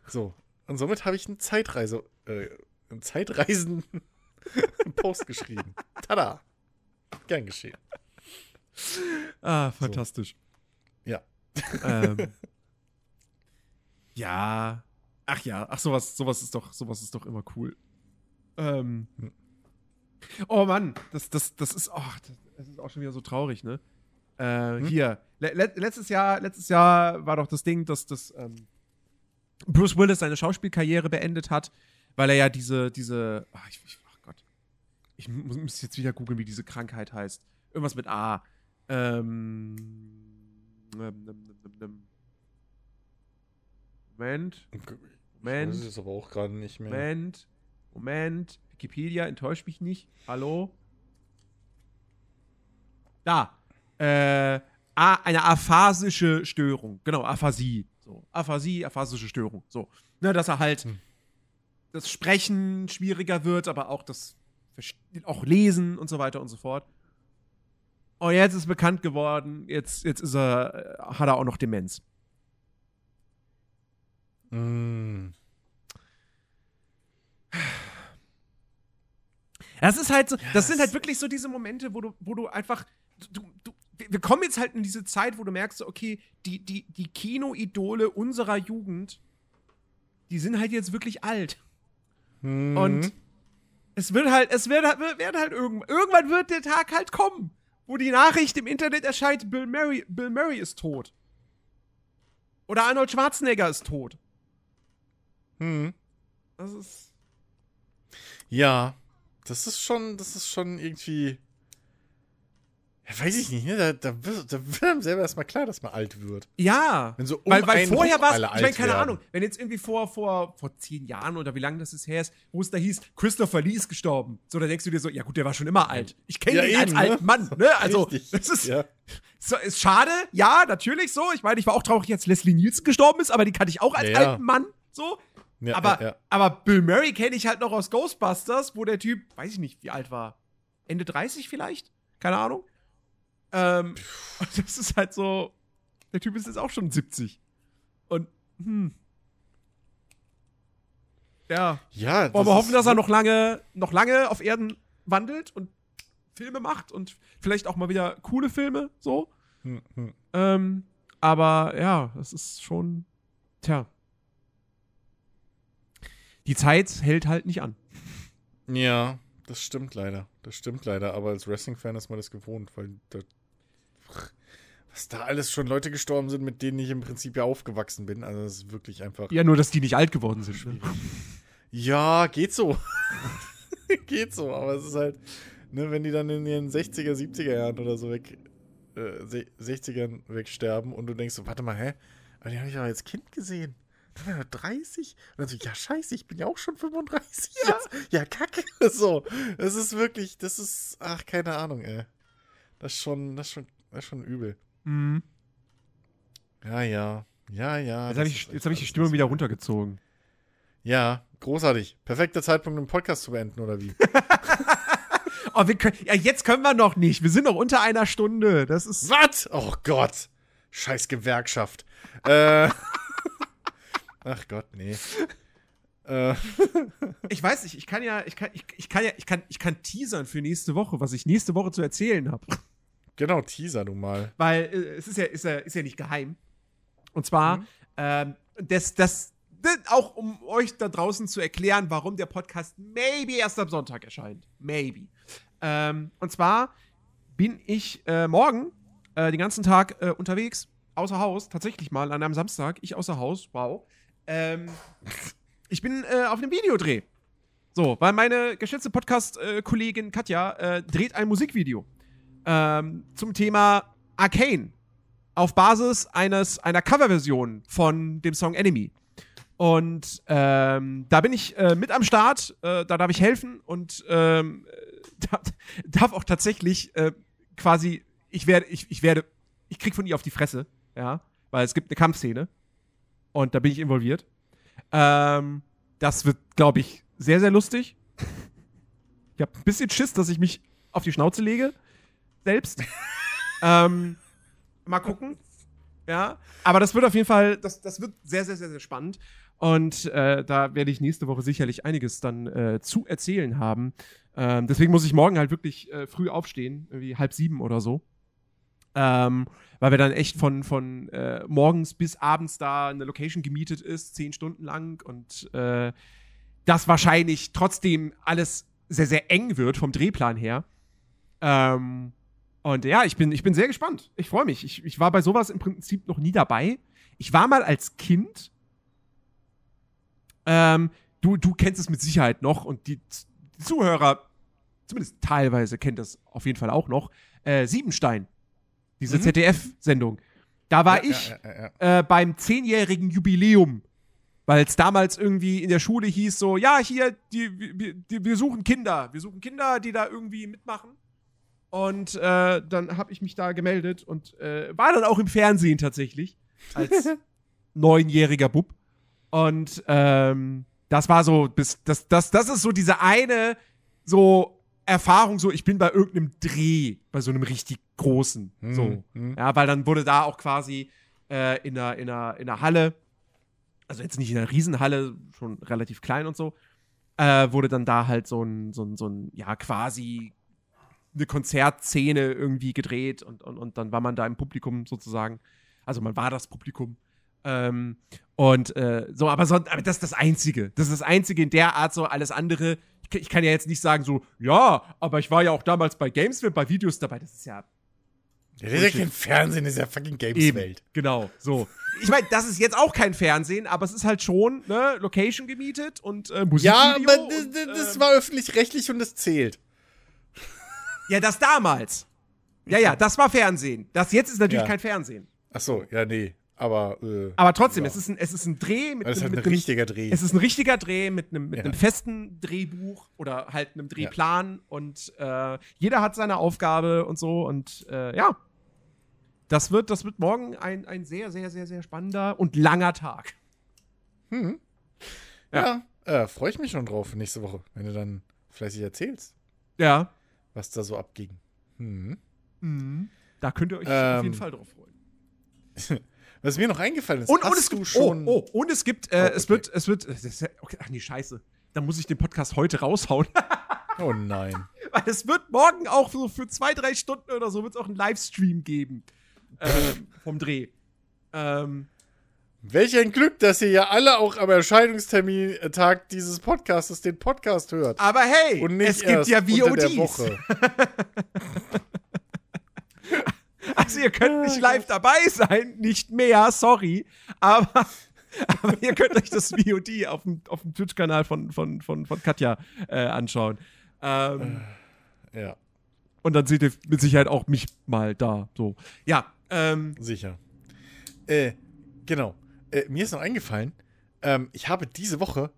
So, und somit habe ich eine Zeitreise, äh, einen Zeitreisen [LAUGHS] Post geschrieben. Tada! Gern geschehen. Ah, fantastisch. So. Ja. Ähm, [LAUGHS] ja. Ach ja, ach sowas, sowas ist doch, sowas ist doch immer cool. Ähm. Oh Mann, das, das, das ist, oh, das ist auch schon wieder so traurig, ne? Äh, hm? Hier, le letztes Jahr, letztes Jahr war doch das Ding, dass das ähm, Bruce Willis seine Schauspielkarriere beendet hat, weil er ja diese, diese, ach, ich, ich, ach Gott, ich muss, muss jetzt wieder googeln, wie diese Krankheit heißt. Irgendwas mit A. Ähm, ähm, ähm, ähm Moment. Moment. Ich weiß es aber auch gerade nicht mehr. Moment. Moment. Wikipedia, enttäuscht mich nicht. Hallo? Da. Äh, eine aphasische Störung. Genau, Aphasie. So. Aphasie, aphasische Störung. So. Ne, dass er halt hm. das Sprechen schwieriger wird, aber auch das auch Lesen und so weiter und so fort. Und jetzt ist bekannt geworden, jetzt, jetzt ist er, äh, hat er auch noch Demenz. Mm. Das ist halt so, yes. das sind halt wirklich so diese Momente, wo du, wo du einfach, du, du, wir kommen jetzt halt in diese Zeit, wo du merkst, okay, die, die, die Kino-Idole unserer Jugend, die sind halt jetzt wirklich alt. Mhm. Und es wird halt, es wird, wird, halt irgendwann, irgendwann wird der Tag halt kommen, wo die Nachricht im Internet erscheint, Bill Murray, Bill Murray ist tot. Oder Arnold Schwarzenegger ist tot. Hm. Das ist. Ja, das ist schon, das ist schon irgendwie. Weiß ich nicht, ne? Da, da, wird, da wird einem selber erstmal klar, dass man alt wird. Ja. Wenn so um weil, weil vorher war es, ich meine, keine werden. Ahnung, wenn jetzt irgendwie vor, vor, vor zehn Jahren oder wie lange das ist her ist, wo es da hieß, Christopher Lee ist gestorben. So, da denkst du dir so, ja gut, der war schon immer alt. Ich kenne ja, ihn eben, als ne? alten Mann, ne? Also, Richtig. das ist, ja. so, ist schade, ja, natürlich so. Ich meine, ich war auch traurig, als Leslie Nielsen gestorben ist, aber die kannte ich auch als ja. alten Mann, so. Ja, aber, ja. aber Bill Murray kenne ich halt noch aus Ghostbusters, wo der Typ, weiß ich nicht, wie alt war. Ende 30 vielleicht? Keine Ahnung. Ähm, das ist halt so. Der Typ ist jetzt auch schon 70. Und, hm. Ja. Ja. Wollen wir hoffen, dass er noch lange, noch lange auf Erden wandelt und Filme macht und vielleicht auch mal wieder coole Filme, so. Hm, hm. Ähm, aber ja, das ist schon. Tja die Zeit hält halt nicht an. Ja, das stimmt leider. Das stimmt leider. Aber als Wrestling-Fan ist man das gewohnt, weil da, was da alles schon Leute gestorben sind, mit denen ich im Prinzip ja aufgewachsen bin. Also das ist wirklich einfach. Ja, nur dass die nicht alt geworden sind. Ne? Ja, geht so. [LAUGHS] geht so, aber es ist halt, ne, wenn die dann in ihren 60er, 70er Jahren oder so weg, äh, 60ern wegsterben und du denkst so, warte mal, hä? Aber die habe ich ja als Kind gesehen. 30? Und dann so, ja, scheiße, ich bin ja auch schon 35 ja. jetzt. Ja, kacke. [LAUGHS] So, es ist wirklich, das ist, ach, keine Ahnung, ey. Das ist schon, das ist schon, das ist schon übel. Mhm. Ja, ja. Ja, ja. Jetzt habe ich, hab ich die Stimmung wieder runtergezogen. Ja, großartig. Perfekter Zeitpunkt, den Podcast zu beenden, oder wie? [LAUGHS] oh, wir können, ja, jetzt können wir noch nicht. Wir sind noch unter einer Stunde. Das ist. Was? Oh Gott. Scheiß Gewerkschaft. äh. [LAUGHS] Ach Gott, nee. Äh. ich weiß nicht, ich kann ja, ich kann, ich, ich kann ja, ich kann, ich kann teasern für nächste Woche, was ich nächste Woche zu erzählen habe. Genau, teaser du mal. Weil äh, es ist ja, ist ja, ist ja nicht geheim. Und zwar, mhm. ähm, das, das, das, auch um euch da draußen zu erklären, warum der Podcast maybe erst am Sonntag erscheint. Maybe. Ähm, und zwar bin ich äh, morgen äh, den ganzen Tag äh, unterwegs, außer Haus, tatsächlich mal an einem Samstag. Ich außer Haus, wow. Ähm, ich bin äh, auf einem Videodreh. So, weil meine geschätzte Podcast-Kollegin Katja äh, dreht ein Musikvideo ähm, zum Thema Arcane auf Basis eines einer Coverversion von dem Song Enemy. Und ähm, da bin ich äh, mit am Start, äh, da darf ich helfen und ähm, [LAUGHS] darf auch tatsächlich äh, quasi ich werde, ich, ich werde, ich krieg von ihr auf die Fresse, ja, weil es gibt eine Kampfszene und da bin ich involviert. Ähm, das wird, glaube ich, sehr, sehr lustig. Ich habe ein bisschen Schiss, dass ich mich auf die Schnauze lege. Selbst. [LAUGHS] ähm, mal gucken. Ja. Aber das wird auf jeden Fall, das, das wird sehr, sehr, sehr, sehr spannend. Und äh, da werde ich nächste Woche sicherlich einiges dann äh, zu erzählen haben. Ähm, deswegen muss ich morgen halt wirklich äh, früh aufstehen, irgendwie halb sieben oder so. Ähm, weil wir dann echt von, von äh, morgens bis abends da eine Location gemietet ist, zehn Stunden lang und äh, das wahrscheinlich trotzdem alles sehr, sehr eng wird vom Drehplan her. Ähm, und ja, ich bin, ich bin sehr gespannt. Ich freue mich. Ich, ich war bei sowas im Prinzip noch nie dabei. Ich war mal als Kind. Ähm, du, du kennst es mit Sicherheit noch und die, die Zuhörer, zumindest teilweise, kennt das auf jeden Fall auch noch. Äh, Siebenstein. Diese Mhm. ZDF-Sendung. Da war Ja, ich Ja, ja, äh, beim zehnjährigen Jubiläum, weil es damals irgendwie in der Schule hieß so, ja, hier, die, die, wir suchen Kinder, wir suchen Kinder, die da irgendwie mitmachen. Und äh, dann habe ich mich da gemeldet und äh, war dann auch im Fernsehen tatsächlich als [LAUGHS] neunjähriger Bub. Und ähm, das war so, bis, das, das, das ist so diese eine so Erfahrung, so ich bin bei irgendeinem Dreh, bei so einem richtig großen. Mhm, So. mhm. Ja, weil dann wurde da auch quasi äh, in, einer, in, einer, in einer Halle, also jetzt nicht in einer Riesenhalle, schon relativ klein und so, äh, wurde dann da halt so ein, so ein, so ein, ja, quasi eine Konzertszene irgendwie gedreht und, und, und dann war man da im Publikum sozusagen. Also man war das Publikum. Ähm, und äh, so, aber, so, aber das ist das Einzige. Das ist das Einzige in der Art, so alles andere. Ich, kann- ich kann ja jetzt nicht sagen, so, ja, aber ich war ja auch damals bei Gamesville, bei Videos dabei. Das ist ja ja kein Fernsehen, ist ja fucking Games-Welt. Genau, so. Ich meine, das ist jetzt auch kein Fernsehen, aber es ist halt schon, ne, Location gemietet und äh, Musikvideo. Ja, aber das, und, das, das ähm, war öffentlich-rechtlich und das zählt. Ja, das damals. Ja, ja, das war Fernsehen. Das jetzt ist natürlich Ja. kein Fernsehen. Ach so, ja, nee. Aber, äh, Aber trotzdem, Ja. es, ist ein, es ist ein Dreh mit, einem- halt mit ein einem richtiger Dreh. Es ist ein richtiger Dreh mit einem, mit Ja. einem festen Drehbuch oder halt einem Drehplan und äh, jeder hat seine Aufgabe und so und äh, ja. Das wird, das wird morgen ein, ein sehr, sehr, sehr, sehr spannender und langer Tag. Hm. Ja, äh, freue ich mich schon drauf nächste Woche, wenn du dann fleißig erzählst, Ja. Was da so abging. Hm. Mhm. Da könnt ihr euch auf Ähm, jeden Fall drauf freuen. [LAUGHS] Was mir noch eingefallen ist, Und, und es gibt, schon. Oh, oh, und es gibt, äh, Oh, es okay. wird, es wird, ist ja- okay, ach nee, scheiße. Da muss ich den Podcast heute raushauen. [LAUGHS] oh nein. Weil es wird morgen auch so für zwei, drei Stunden oder so wird es auch einen Livestream geben. ähm, vom Dreh. Ähm, Welch ein Glück, dass ihr ja alle auch am Erscheinungstermin-Tag dieses Podcastes den Podcast hört. aber hey, es gibt ja VODs. [LAUGHS] Also ihr könnt Ah, nicht live dabei sein, nicht mehr, sorry. Aber, [LAUGHS] aber ihr könnt euch das VOD auf dem, auf dem Twitch-Kanal von, von, von, von Katja äh, anschauen. Ähm, Ja, und dann seht ihr mit Sicherheit auch mich mal da. So. Ja, ähm, sicher. Äh, genau. Äh, mir ist noch eingefallen, ähm, ich habe diese Woche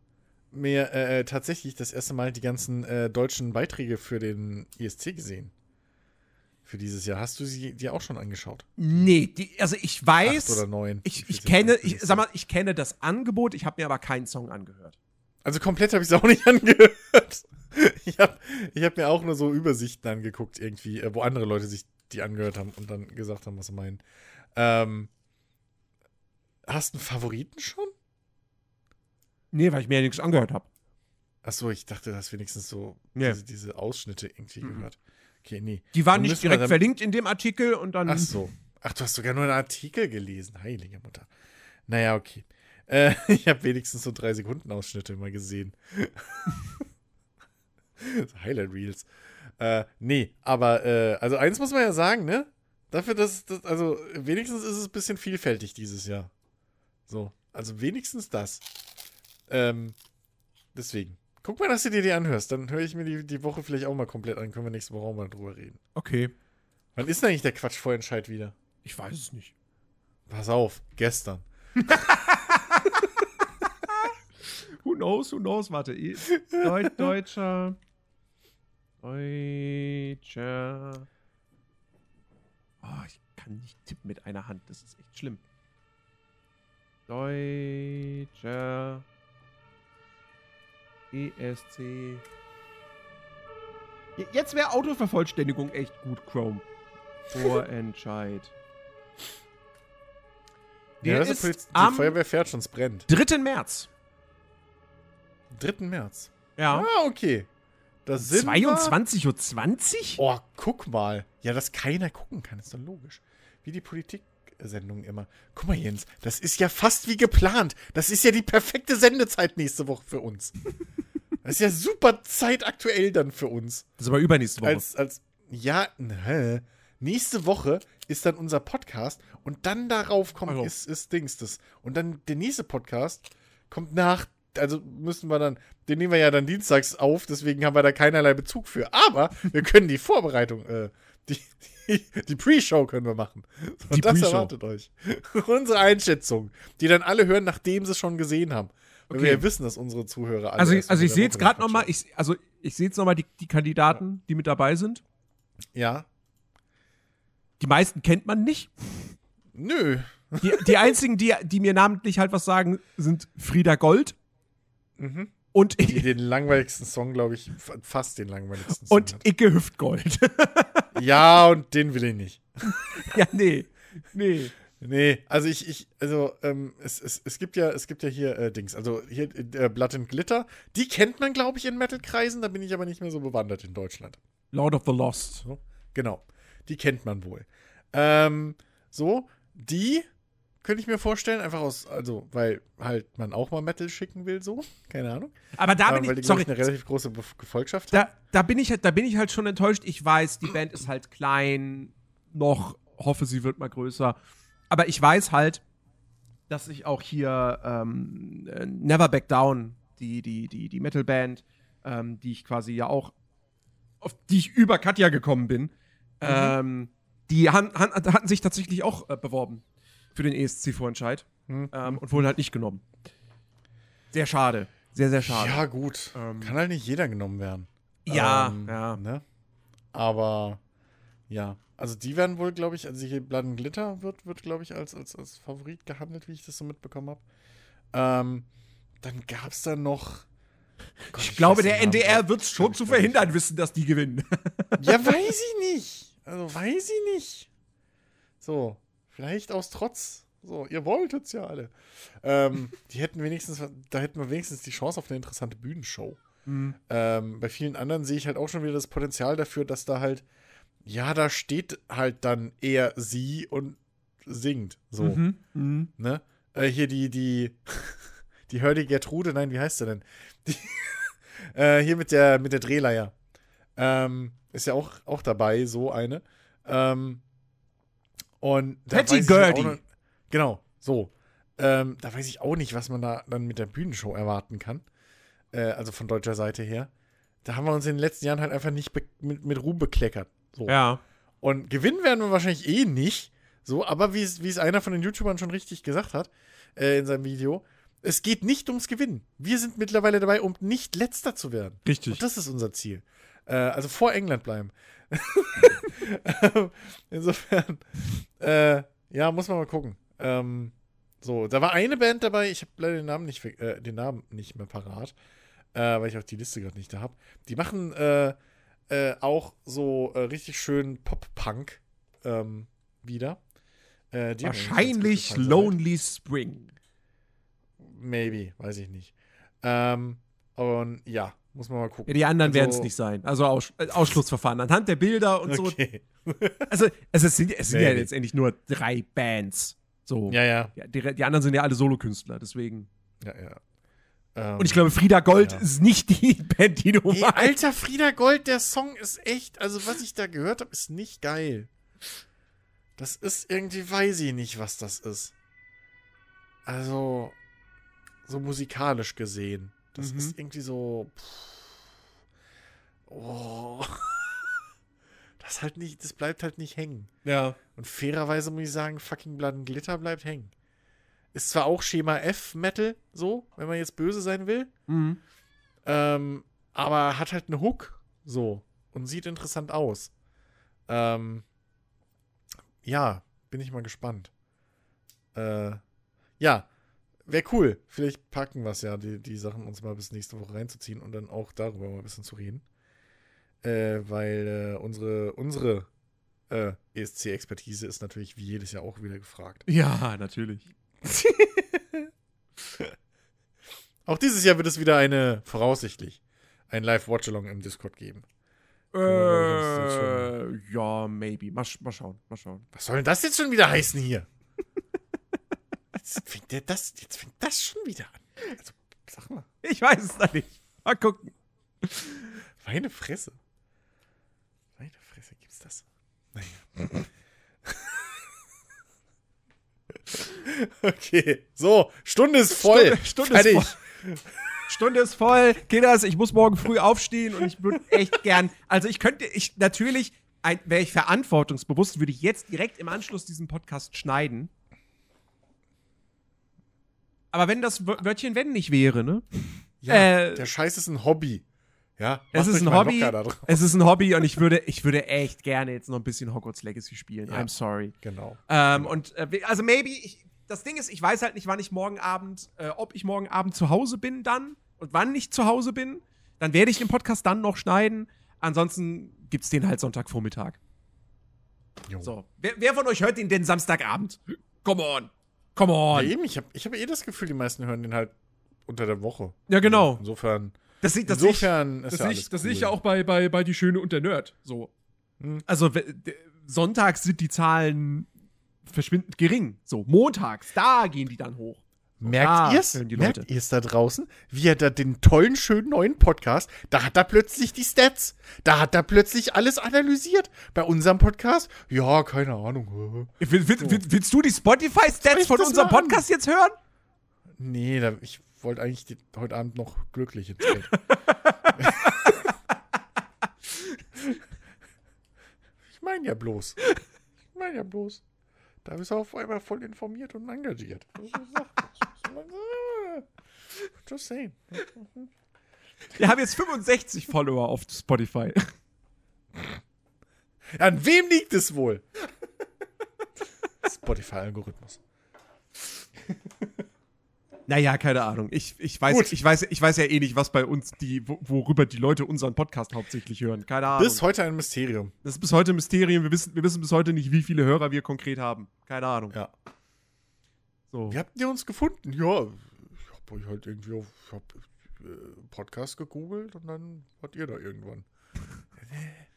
mir äh, tatsächlich das erste Mal die ganzen äh, deutschen Beiträge für den ISC gesehen. Für dieses Jahr. Hast du sie dir auch schon angeschaut? nee, die, also ich weiß. Acht oder neun. Ich, ich kenne, das? ich sag mal, ich kenne das Angebot, ich habe mir aber keinen Song angehört. Also komplett habe ich es auch nicht [LAUGHS] angehört. Ich habe ich hab mir auch nur so Übersichten angeguckt, irgendwie, äh, wo andere Leute sich die angehört haben und dann gesagt haben, was sie meinen. Ähm, hast du einen Favoriten schon? Nee, weil ich mir ja nichts angehört habe. Achso, ich dachte, du hast wenigstens so Nee. diese, diese Ausschnitte irgendwie Mhm. gehört. Okay, nee. Die waren Dann nicht direkt verlinkt in dem Artikel und dann. Ach so. Ach, du hast sogar nur einen Artikel gelesen. Heilige Mutter. Naja, okay. Äh, [LAUGHS] ich habe wenigstens so drei Sekunden Ausschnitte mal gesehen. [LAUGHS] Highlight Reels. Äh, nee, aber äh, also eins muss man ja sagen, ne? Dafür, dass das, also wenigstens ist es ein bisschen vielfältig dieses Jahr. So, also wenigstens das. Ähm, deswegen. Guck mal, dass du dir die anhörst. Dann höre ich mir die, die Woche vielleicht auch mal komplett an. Können wir nächste Woche auch mal drüber reden. Okay. Wann ist denn eigentlich der Quatschvorentscheid wieder? Ich weiß es nicht. Pass auf, gestern. [LAUGHS] Who knows, who knows? Warte. eh- Deu Deutscher. Deutscher. Oh, ich kann nicht tippen mit einer Hand. Das ist echt schlimm. Deutscher ESC. Je- Jetzt wäre Autovervollständigung echt gut, Chrome. Vorentscheid. Ja, Der das ist Poliz- die am Feuerwehr fährt schon, es brennt. 3. März. 3. März. Ja. Ah, okay. Das sind 22.20 Uhr? 20? Wir, oh, guck mal. Ja, dass keiner gucken kann, ist doch logisch. Wie die Politik-Sendungen immer. Guck mal, Jens, das ist ja fast wie geplant. Das ist ja die perfekte Sendezeit nächste Woche für uns. Das ist ja super zeitaktuell dann für uns. Das ist aber übernächste Woche. Als, als, ja, hä? Nächste Woche ist dann unser Podcast und dann darauf kommt Also. ist, ist Dings das. Und dann der nächste Podcast kommt nach, also müssen wir dann, den nehmen wir ja dann dienstags auf, deswegen haben wir da keinerlei Bezug für. Aber wir können die Vorbereitung, äh, die, die, die Pre-Show können wir machen. Und Die das erwartet euch. [LAUGHS] Unsere Einschätzung, die dann alle hören, nachdem sie es schon gesehen haben. Weil Okay. wir ja wissen, dass unsere Zuhörer alle also, also ich sehe jetzt gerade nochmal, ich, also ich sehe jetzt nochmal die, die Kandidaten, die mit dabei sind. Ja. Die meisten kennt man nicht. Nö. Die, die einzigen, die, die mir namentlich halt was sagen, sind Frieda Gold Mhm. und, Die den langweiligsten Song, glaube ich, fa- fast den langweiligsten Song und Icke Hüftgold. [LAUGHS] Ja, und den will ich nicht. [LAUGHS] ja, nee. Nee. Nee, also ich, ich, also ähm, es, es, es gibt ja, es gibt ja hier äh, Dings, also hier äh, Blood and Glitter, die kennt man, glaube ich, in Metal-Kreisen, da bin ich aber nicht mehr so bewandert in Deutschland. Lord of the Lost. So, genau. Die kennt man wohl. Ähm, so, die könnte ich mir vorstellen, einfach aus, also, weil halt man auch mal Metal schicken will, so, keine Ahnung. Aber da Ähm, bin weil die, ich, glaub sorry, ich, eine relativ große Gefolgschaft haben. da, da, bin ich, halt- da bin ich halt schon enttäuscht. Ich weiß, die Band ist halt klein, noch, hoffe, sie wird mal größer. Aber ich weiß halt, dass ich auch hier ähm, äh, Never Back Down, die, die, die, die Metal-Band, ähm, die ich quasi ja auch, auf die ich über Katja gekommen bin, ähm, die han, han, hatten sich tatsächlich auch äh, beworben für den ESC-Vorentscheid Hm. ähm, und wurden halt nicht genommen. Sehr schade. Sehr, sehr schade. Ja, gut. Ähm, Kann halt nicht jeder genommen werden. Ja, Ähm, ja. Ne? Aber ja, also die werden wohl, glaube ich, also hier Blood and Glitter wird, wird glaube ich, als, als, als Favorit gehandelt, wie ich das so mitbekommen habe. Ähm, dann gab es da noch. Gott, Ich glaube, weiß den der NDR wird es schon ich zu gar nicht. verhindern wissen, dass die gewinnen. Ja, weiß ich nicht. Also weiß ich nicht. So, vielleicht aus Trotz. So, ihr wolltet's ja alle. Ähm, [LAUGHS] die hätten wenigstens, da hätten wir wenigstens die Chance auf eine interessante Bühnenshow. Ähm, bei vielen anderen sehe ich halt auch schon wieder das Potenzial dafür, dass da halt, ja, da steht halt dann eher sie und singt. So, Mhm. Mhm. ne? Äh, hier die, die, [LAUGHS] die Hörde Gertrude, nein, wie heißt sie denn? [LAUGHS] Die, äh, hier mit der, mit der Drehleier. Ähm, ist ja auch, auch dabei, so eine. Ähm, und da Patty weiß ich auch Gurdy. noch- Genau, so. Ähm, da weiß ich auch nicht, was man da dann mit der Bühnenshow erwarten kann. Äh, also von deutscher Seite her. Da haben wir uns in den letzten Jahren halt einfach nicht mit, mit Ruhm bekleckert. So. Ja. Und gewinnen werden wir wahrscheinlich eh nicht. So, aber wie es wie es einer von den YouTubern schon richtig gesagt hat äh, in seinem Video, es geht nicht ums Gewinnen. Wir sind mittlerweile dabei, um nicht letzter zu werden. Richtig. Und das ist unser Ziel. Äh, also vor England bleiben. [LAUGHS] Insofern, äh, ja, muss man mal gucken. Ähm, so, da war eine Band dabei, ich habe leider den Namen nicht, äh, den Namen nicht mehr parat, äh, weil ich auch die Liste gerade nicht da habe. Die machen äh, äh, auch so richtig schön Pop-Punk ähm, wieder. Wahrscheinlich. Lonely Spring. Maybe, weiß ich nicht. Ähm, und ja, muss man mal gucken. Ja, die anderen Also- werden es nicht sein. Also Aus äh, Ausschlussverfahren. Anhand der Bilder und so. Okay. Also, [LAUGHS] also es sind, es sind ja letztendlich nur drei Bands. So. Ja, ja. Ja, die, die anderen sind ja alle Solokünstler, deswegen. Ja, ja. Ähm, Und ich glaube, Frieda Gold ja. ist nicht die [LAUGHS] Band, die du Ey, meinst. alter Frieda Gold, der Song ist echt, also was ich da gehört habe, ist nicht geil. Das ist irgendwie, weiß ich nicht, was das ist. Also, so musikalisch gesehen. Das Mhm. ist irgendwie so. Pff, oh. [LAUGHS] Das halt nicht, das bleibt halt nicht hängen. Ja. Und fairerweise muss ich sagen, fucking Blood and Glitter bleibt hängen. Ist zwar auch Schema F Metal, so, wenn man jetzt böse sein will. Mhm. Ähm, aber hat halt eine Hook so und sieht interessant aus. Ähm, ja, bin ich mal gespannt. Äh, ja, wäre cool. Vielleicht packen wir es ja, die, die Sachen uns mal bis nächste Woche reinzuziehen und dann auch darüber mal ein bisschen zu reden. Äh, weil äh, unsere, unsere äh, ESC-Expertise ist natürlich wie jedes Jahr auch wieder gefragt. [LAUGHS] Ja, natürlich. [LAUGHS] Auch dieses Jahr wird es wieder eine, voraussichtlich, ein Live-Watch-Along im Discord geben. Äh, ja, maybe. Mal, mal schauen, mal schauen. Was soll denn das jetzt schon wieder heißen hier? Jetzt fängt der das, jetzt fängt das schon wieder an. Also, sag mal, Ich weiß es noch nicht. Mal gucken. meine Fresse. Meine Fresse gibt's das. Naja. [LAUGHS] okay, so, Stunde ist voll. Stunde- Stunde ist voll. Stunde ist voll. Kinders, ich muss morgen früh aufstehen und ich würde echt gern. Also ich könnte, ich natürlich, wäre ich verantwortungsbewusst, würde ich jetzt direkt im Anschluss diesen Podcast schneiden. Aber wenn das Wör- Wörtchen wenn nicht wäre, ne? Ja, Äh, der Scheiß ist ein Hobby. Ja, Es ist ein Hobby. locker da drauf. Es ist ein Hobby und ich würde, ich würde echt gerne jetzt noch ein bisschen Hogwarts Legacy spielen. Ja. I'm sorry. Genau. Ähm, und äh, also maybe, ich, das Ding ist, ich weiß halt nicht, wann ich morgen Abend, äh, ob ich morgen Abend zu Hause bin dann und wann ich zu Hause bin. Dann werde ich den Podcast dann noch schneiden. Ansonsten gibt's den halt Sonntagvormittag. Jo. So. Wer, wer von euch hört den denn Samstagabend? Come on. Come Ja, on. eben, ich habe ich hab eh das Gefühl, die meisten hören den halt unter der Woche. Ja, genau. Insofern, Das, sehe- das, sehe ich- insofern ist das, ja alles ich, das cool. sehe ich ja auch bei, bei, bei Die Schöne und der Nerd. So. Hm. Also, sonntags sind die Zahlen verschwindend gering. So, montags, da gehen die dann hoch. Merkt Ah, ihr's? Merkt ihr's da draußen? Wie er da den tollen, schönen neuen Podcast, da hat er plötzlich die Stats. Da hat er plötzlich alles analysiert. Bei unserem Podcast, ja, keine Ahnung. Will, will, will, willst du die Spotify-Stats von unserem. Podcast jetzt hören? Nee, da, ich wollte eigentlich die, heute Abend noch glücklich ins Bett. [LAUGHS] ich meine ja bloß. Ich meine ja bloß. Da bist du auf einmal voll informiert und engagiert. [LAUGHS] Just saying. Wir haben jetzt 65 Follower auf Spotify. [LAUGHS] An wem liegt es wohl? Spotify-Algorithmus. [LAUGHS] Naja, keine Ahnung. Ich, ich, weiß, Gut. ich, weiß, ich weiß ja eh nicht, was bei uns die, wo- worüber die Leute unseren Podcast hauptsächlich hören. Keine Ahnung. Bis heute ein Mysterium. das ist bis heute ein Mysterium. Wir wissen, wir wissen bis heute nicht, wie viele Hörer wir konkret haben. Keine Ahnung. Ja. So. Wie habt ihr uns gefunden? Ja, ich hab euch halt irgendwie auf ich hab, äh, Podcast gegoogelt und dann wart ihr da irgendwann. [LAUGHS]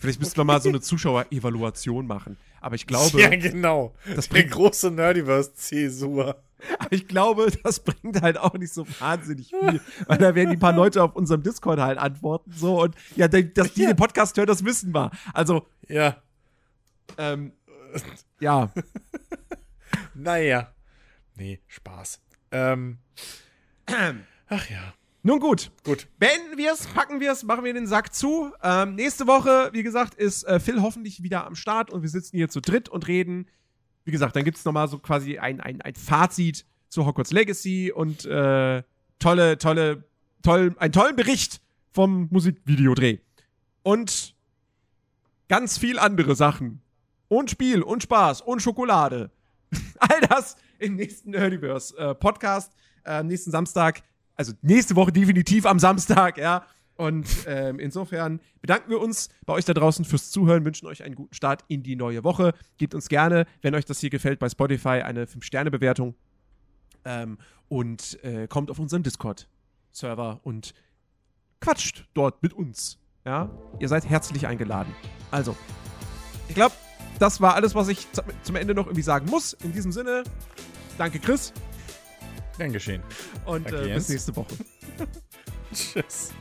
Vielleicht müssten wir mal so eine Zuschauerevaluation machen. Aber ich [LAUGHS] glaube, ja, genau. das bringt- der große Nerdiverse-Zäsur. aber ich glaube, das bringt halt auch nicht so wahnsinnig viel. weil da werden die paar Leute auf unserem Discord halt antworten. So und ja, dass die den Podcast hören, das wissen wir. Also, Ja, ähm, ja. [LAUGHS] naja. Nee, Spaß. Ähm, ach ja. Nun gut. Gut. Beenden wir es, packen wir es, machen wir den Sack zu. Ähm, nächste Woche, wie gesagt, ist äh, Phil hoffentlich wieder am Start und wir sitzen hier zu dritt und reden. Wie gesagt, dann gibt es nochmal so quasi ein, ein, ein Fazit zu Hogwarts Legacy und äh, tolle, tolle, toll, einen tollen Bericht vom Musikvideodreh. Und ganz viel andere Sachen. Und Spiel und Spaß und Schokolade. [LAUGHS] All das im nächsten Nerdiverse äh, Podcast äh, nächsten Samstag. Also nächste Woche definitiv am Samstag, ja. Und ähm, insofern bedanken wir uns bei euch da draußen fürs Zuhören, wünschen euch einen guten Start in die neue Woche. Gebt uns gerne, wenn euch das hier gefällt, bei Spotify eine 5-Sterne-Bewertung. Ähm, und äh, kommt auf unseren Discord-Server und quatscht dort mit uns. Ja, ihr seid herzlich eingeladen. Also, ich glaube, das war alles, was ich zum Ende noch irgendwie sagen muss. In diesem Sinne, danke Chris Gern geschehen. und äh, bis nächste Woche. [LAUGHS] [LAUGHS] Tschüss.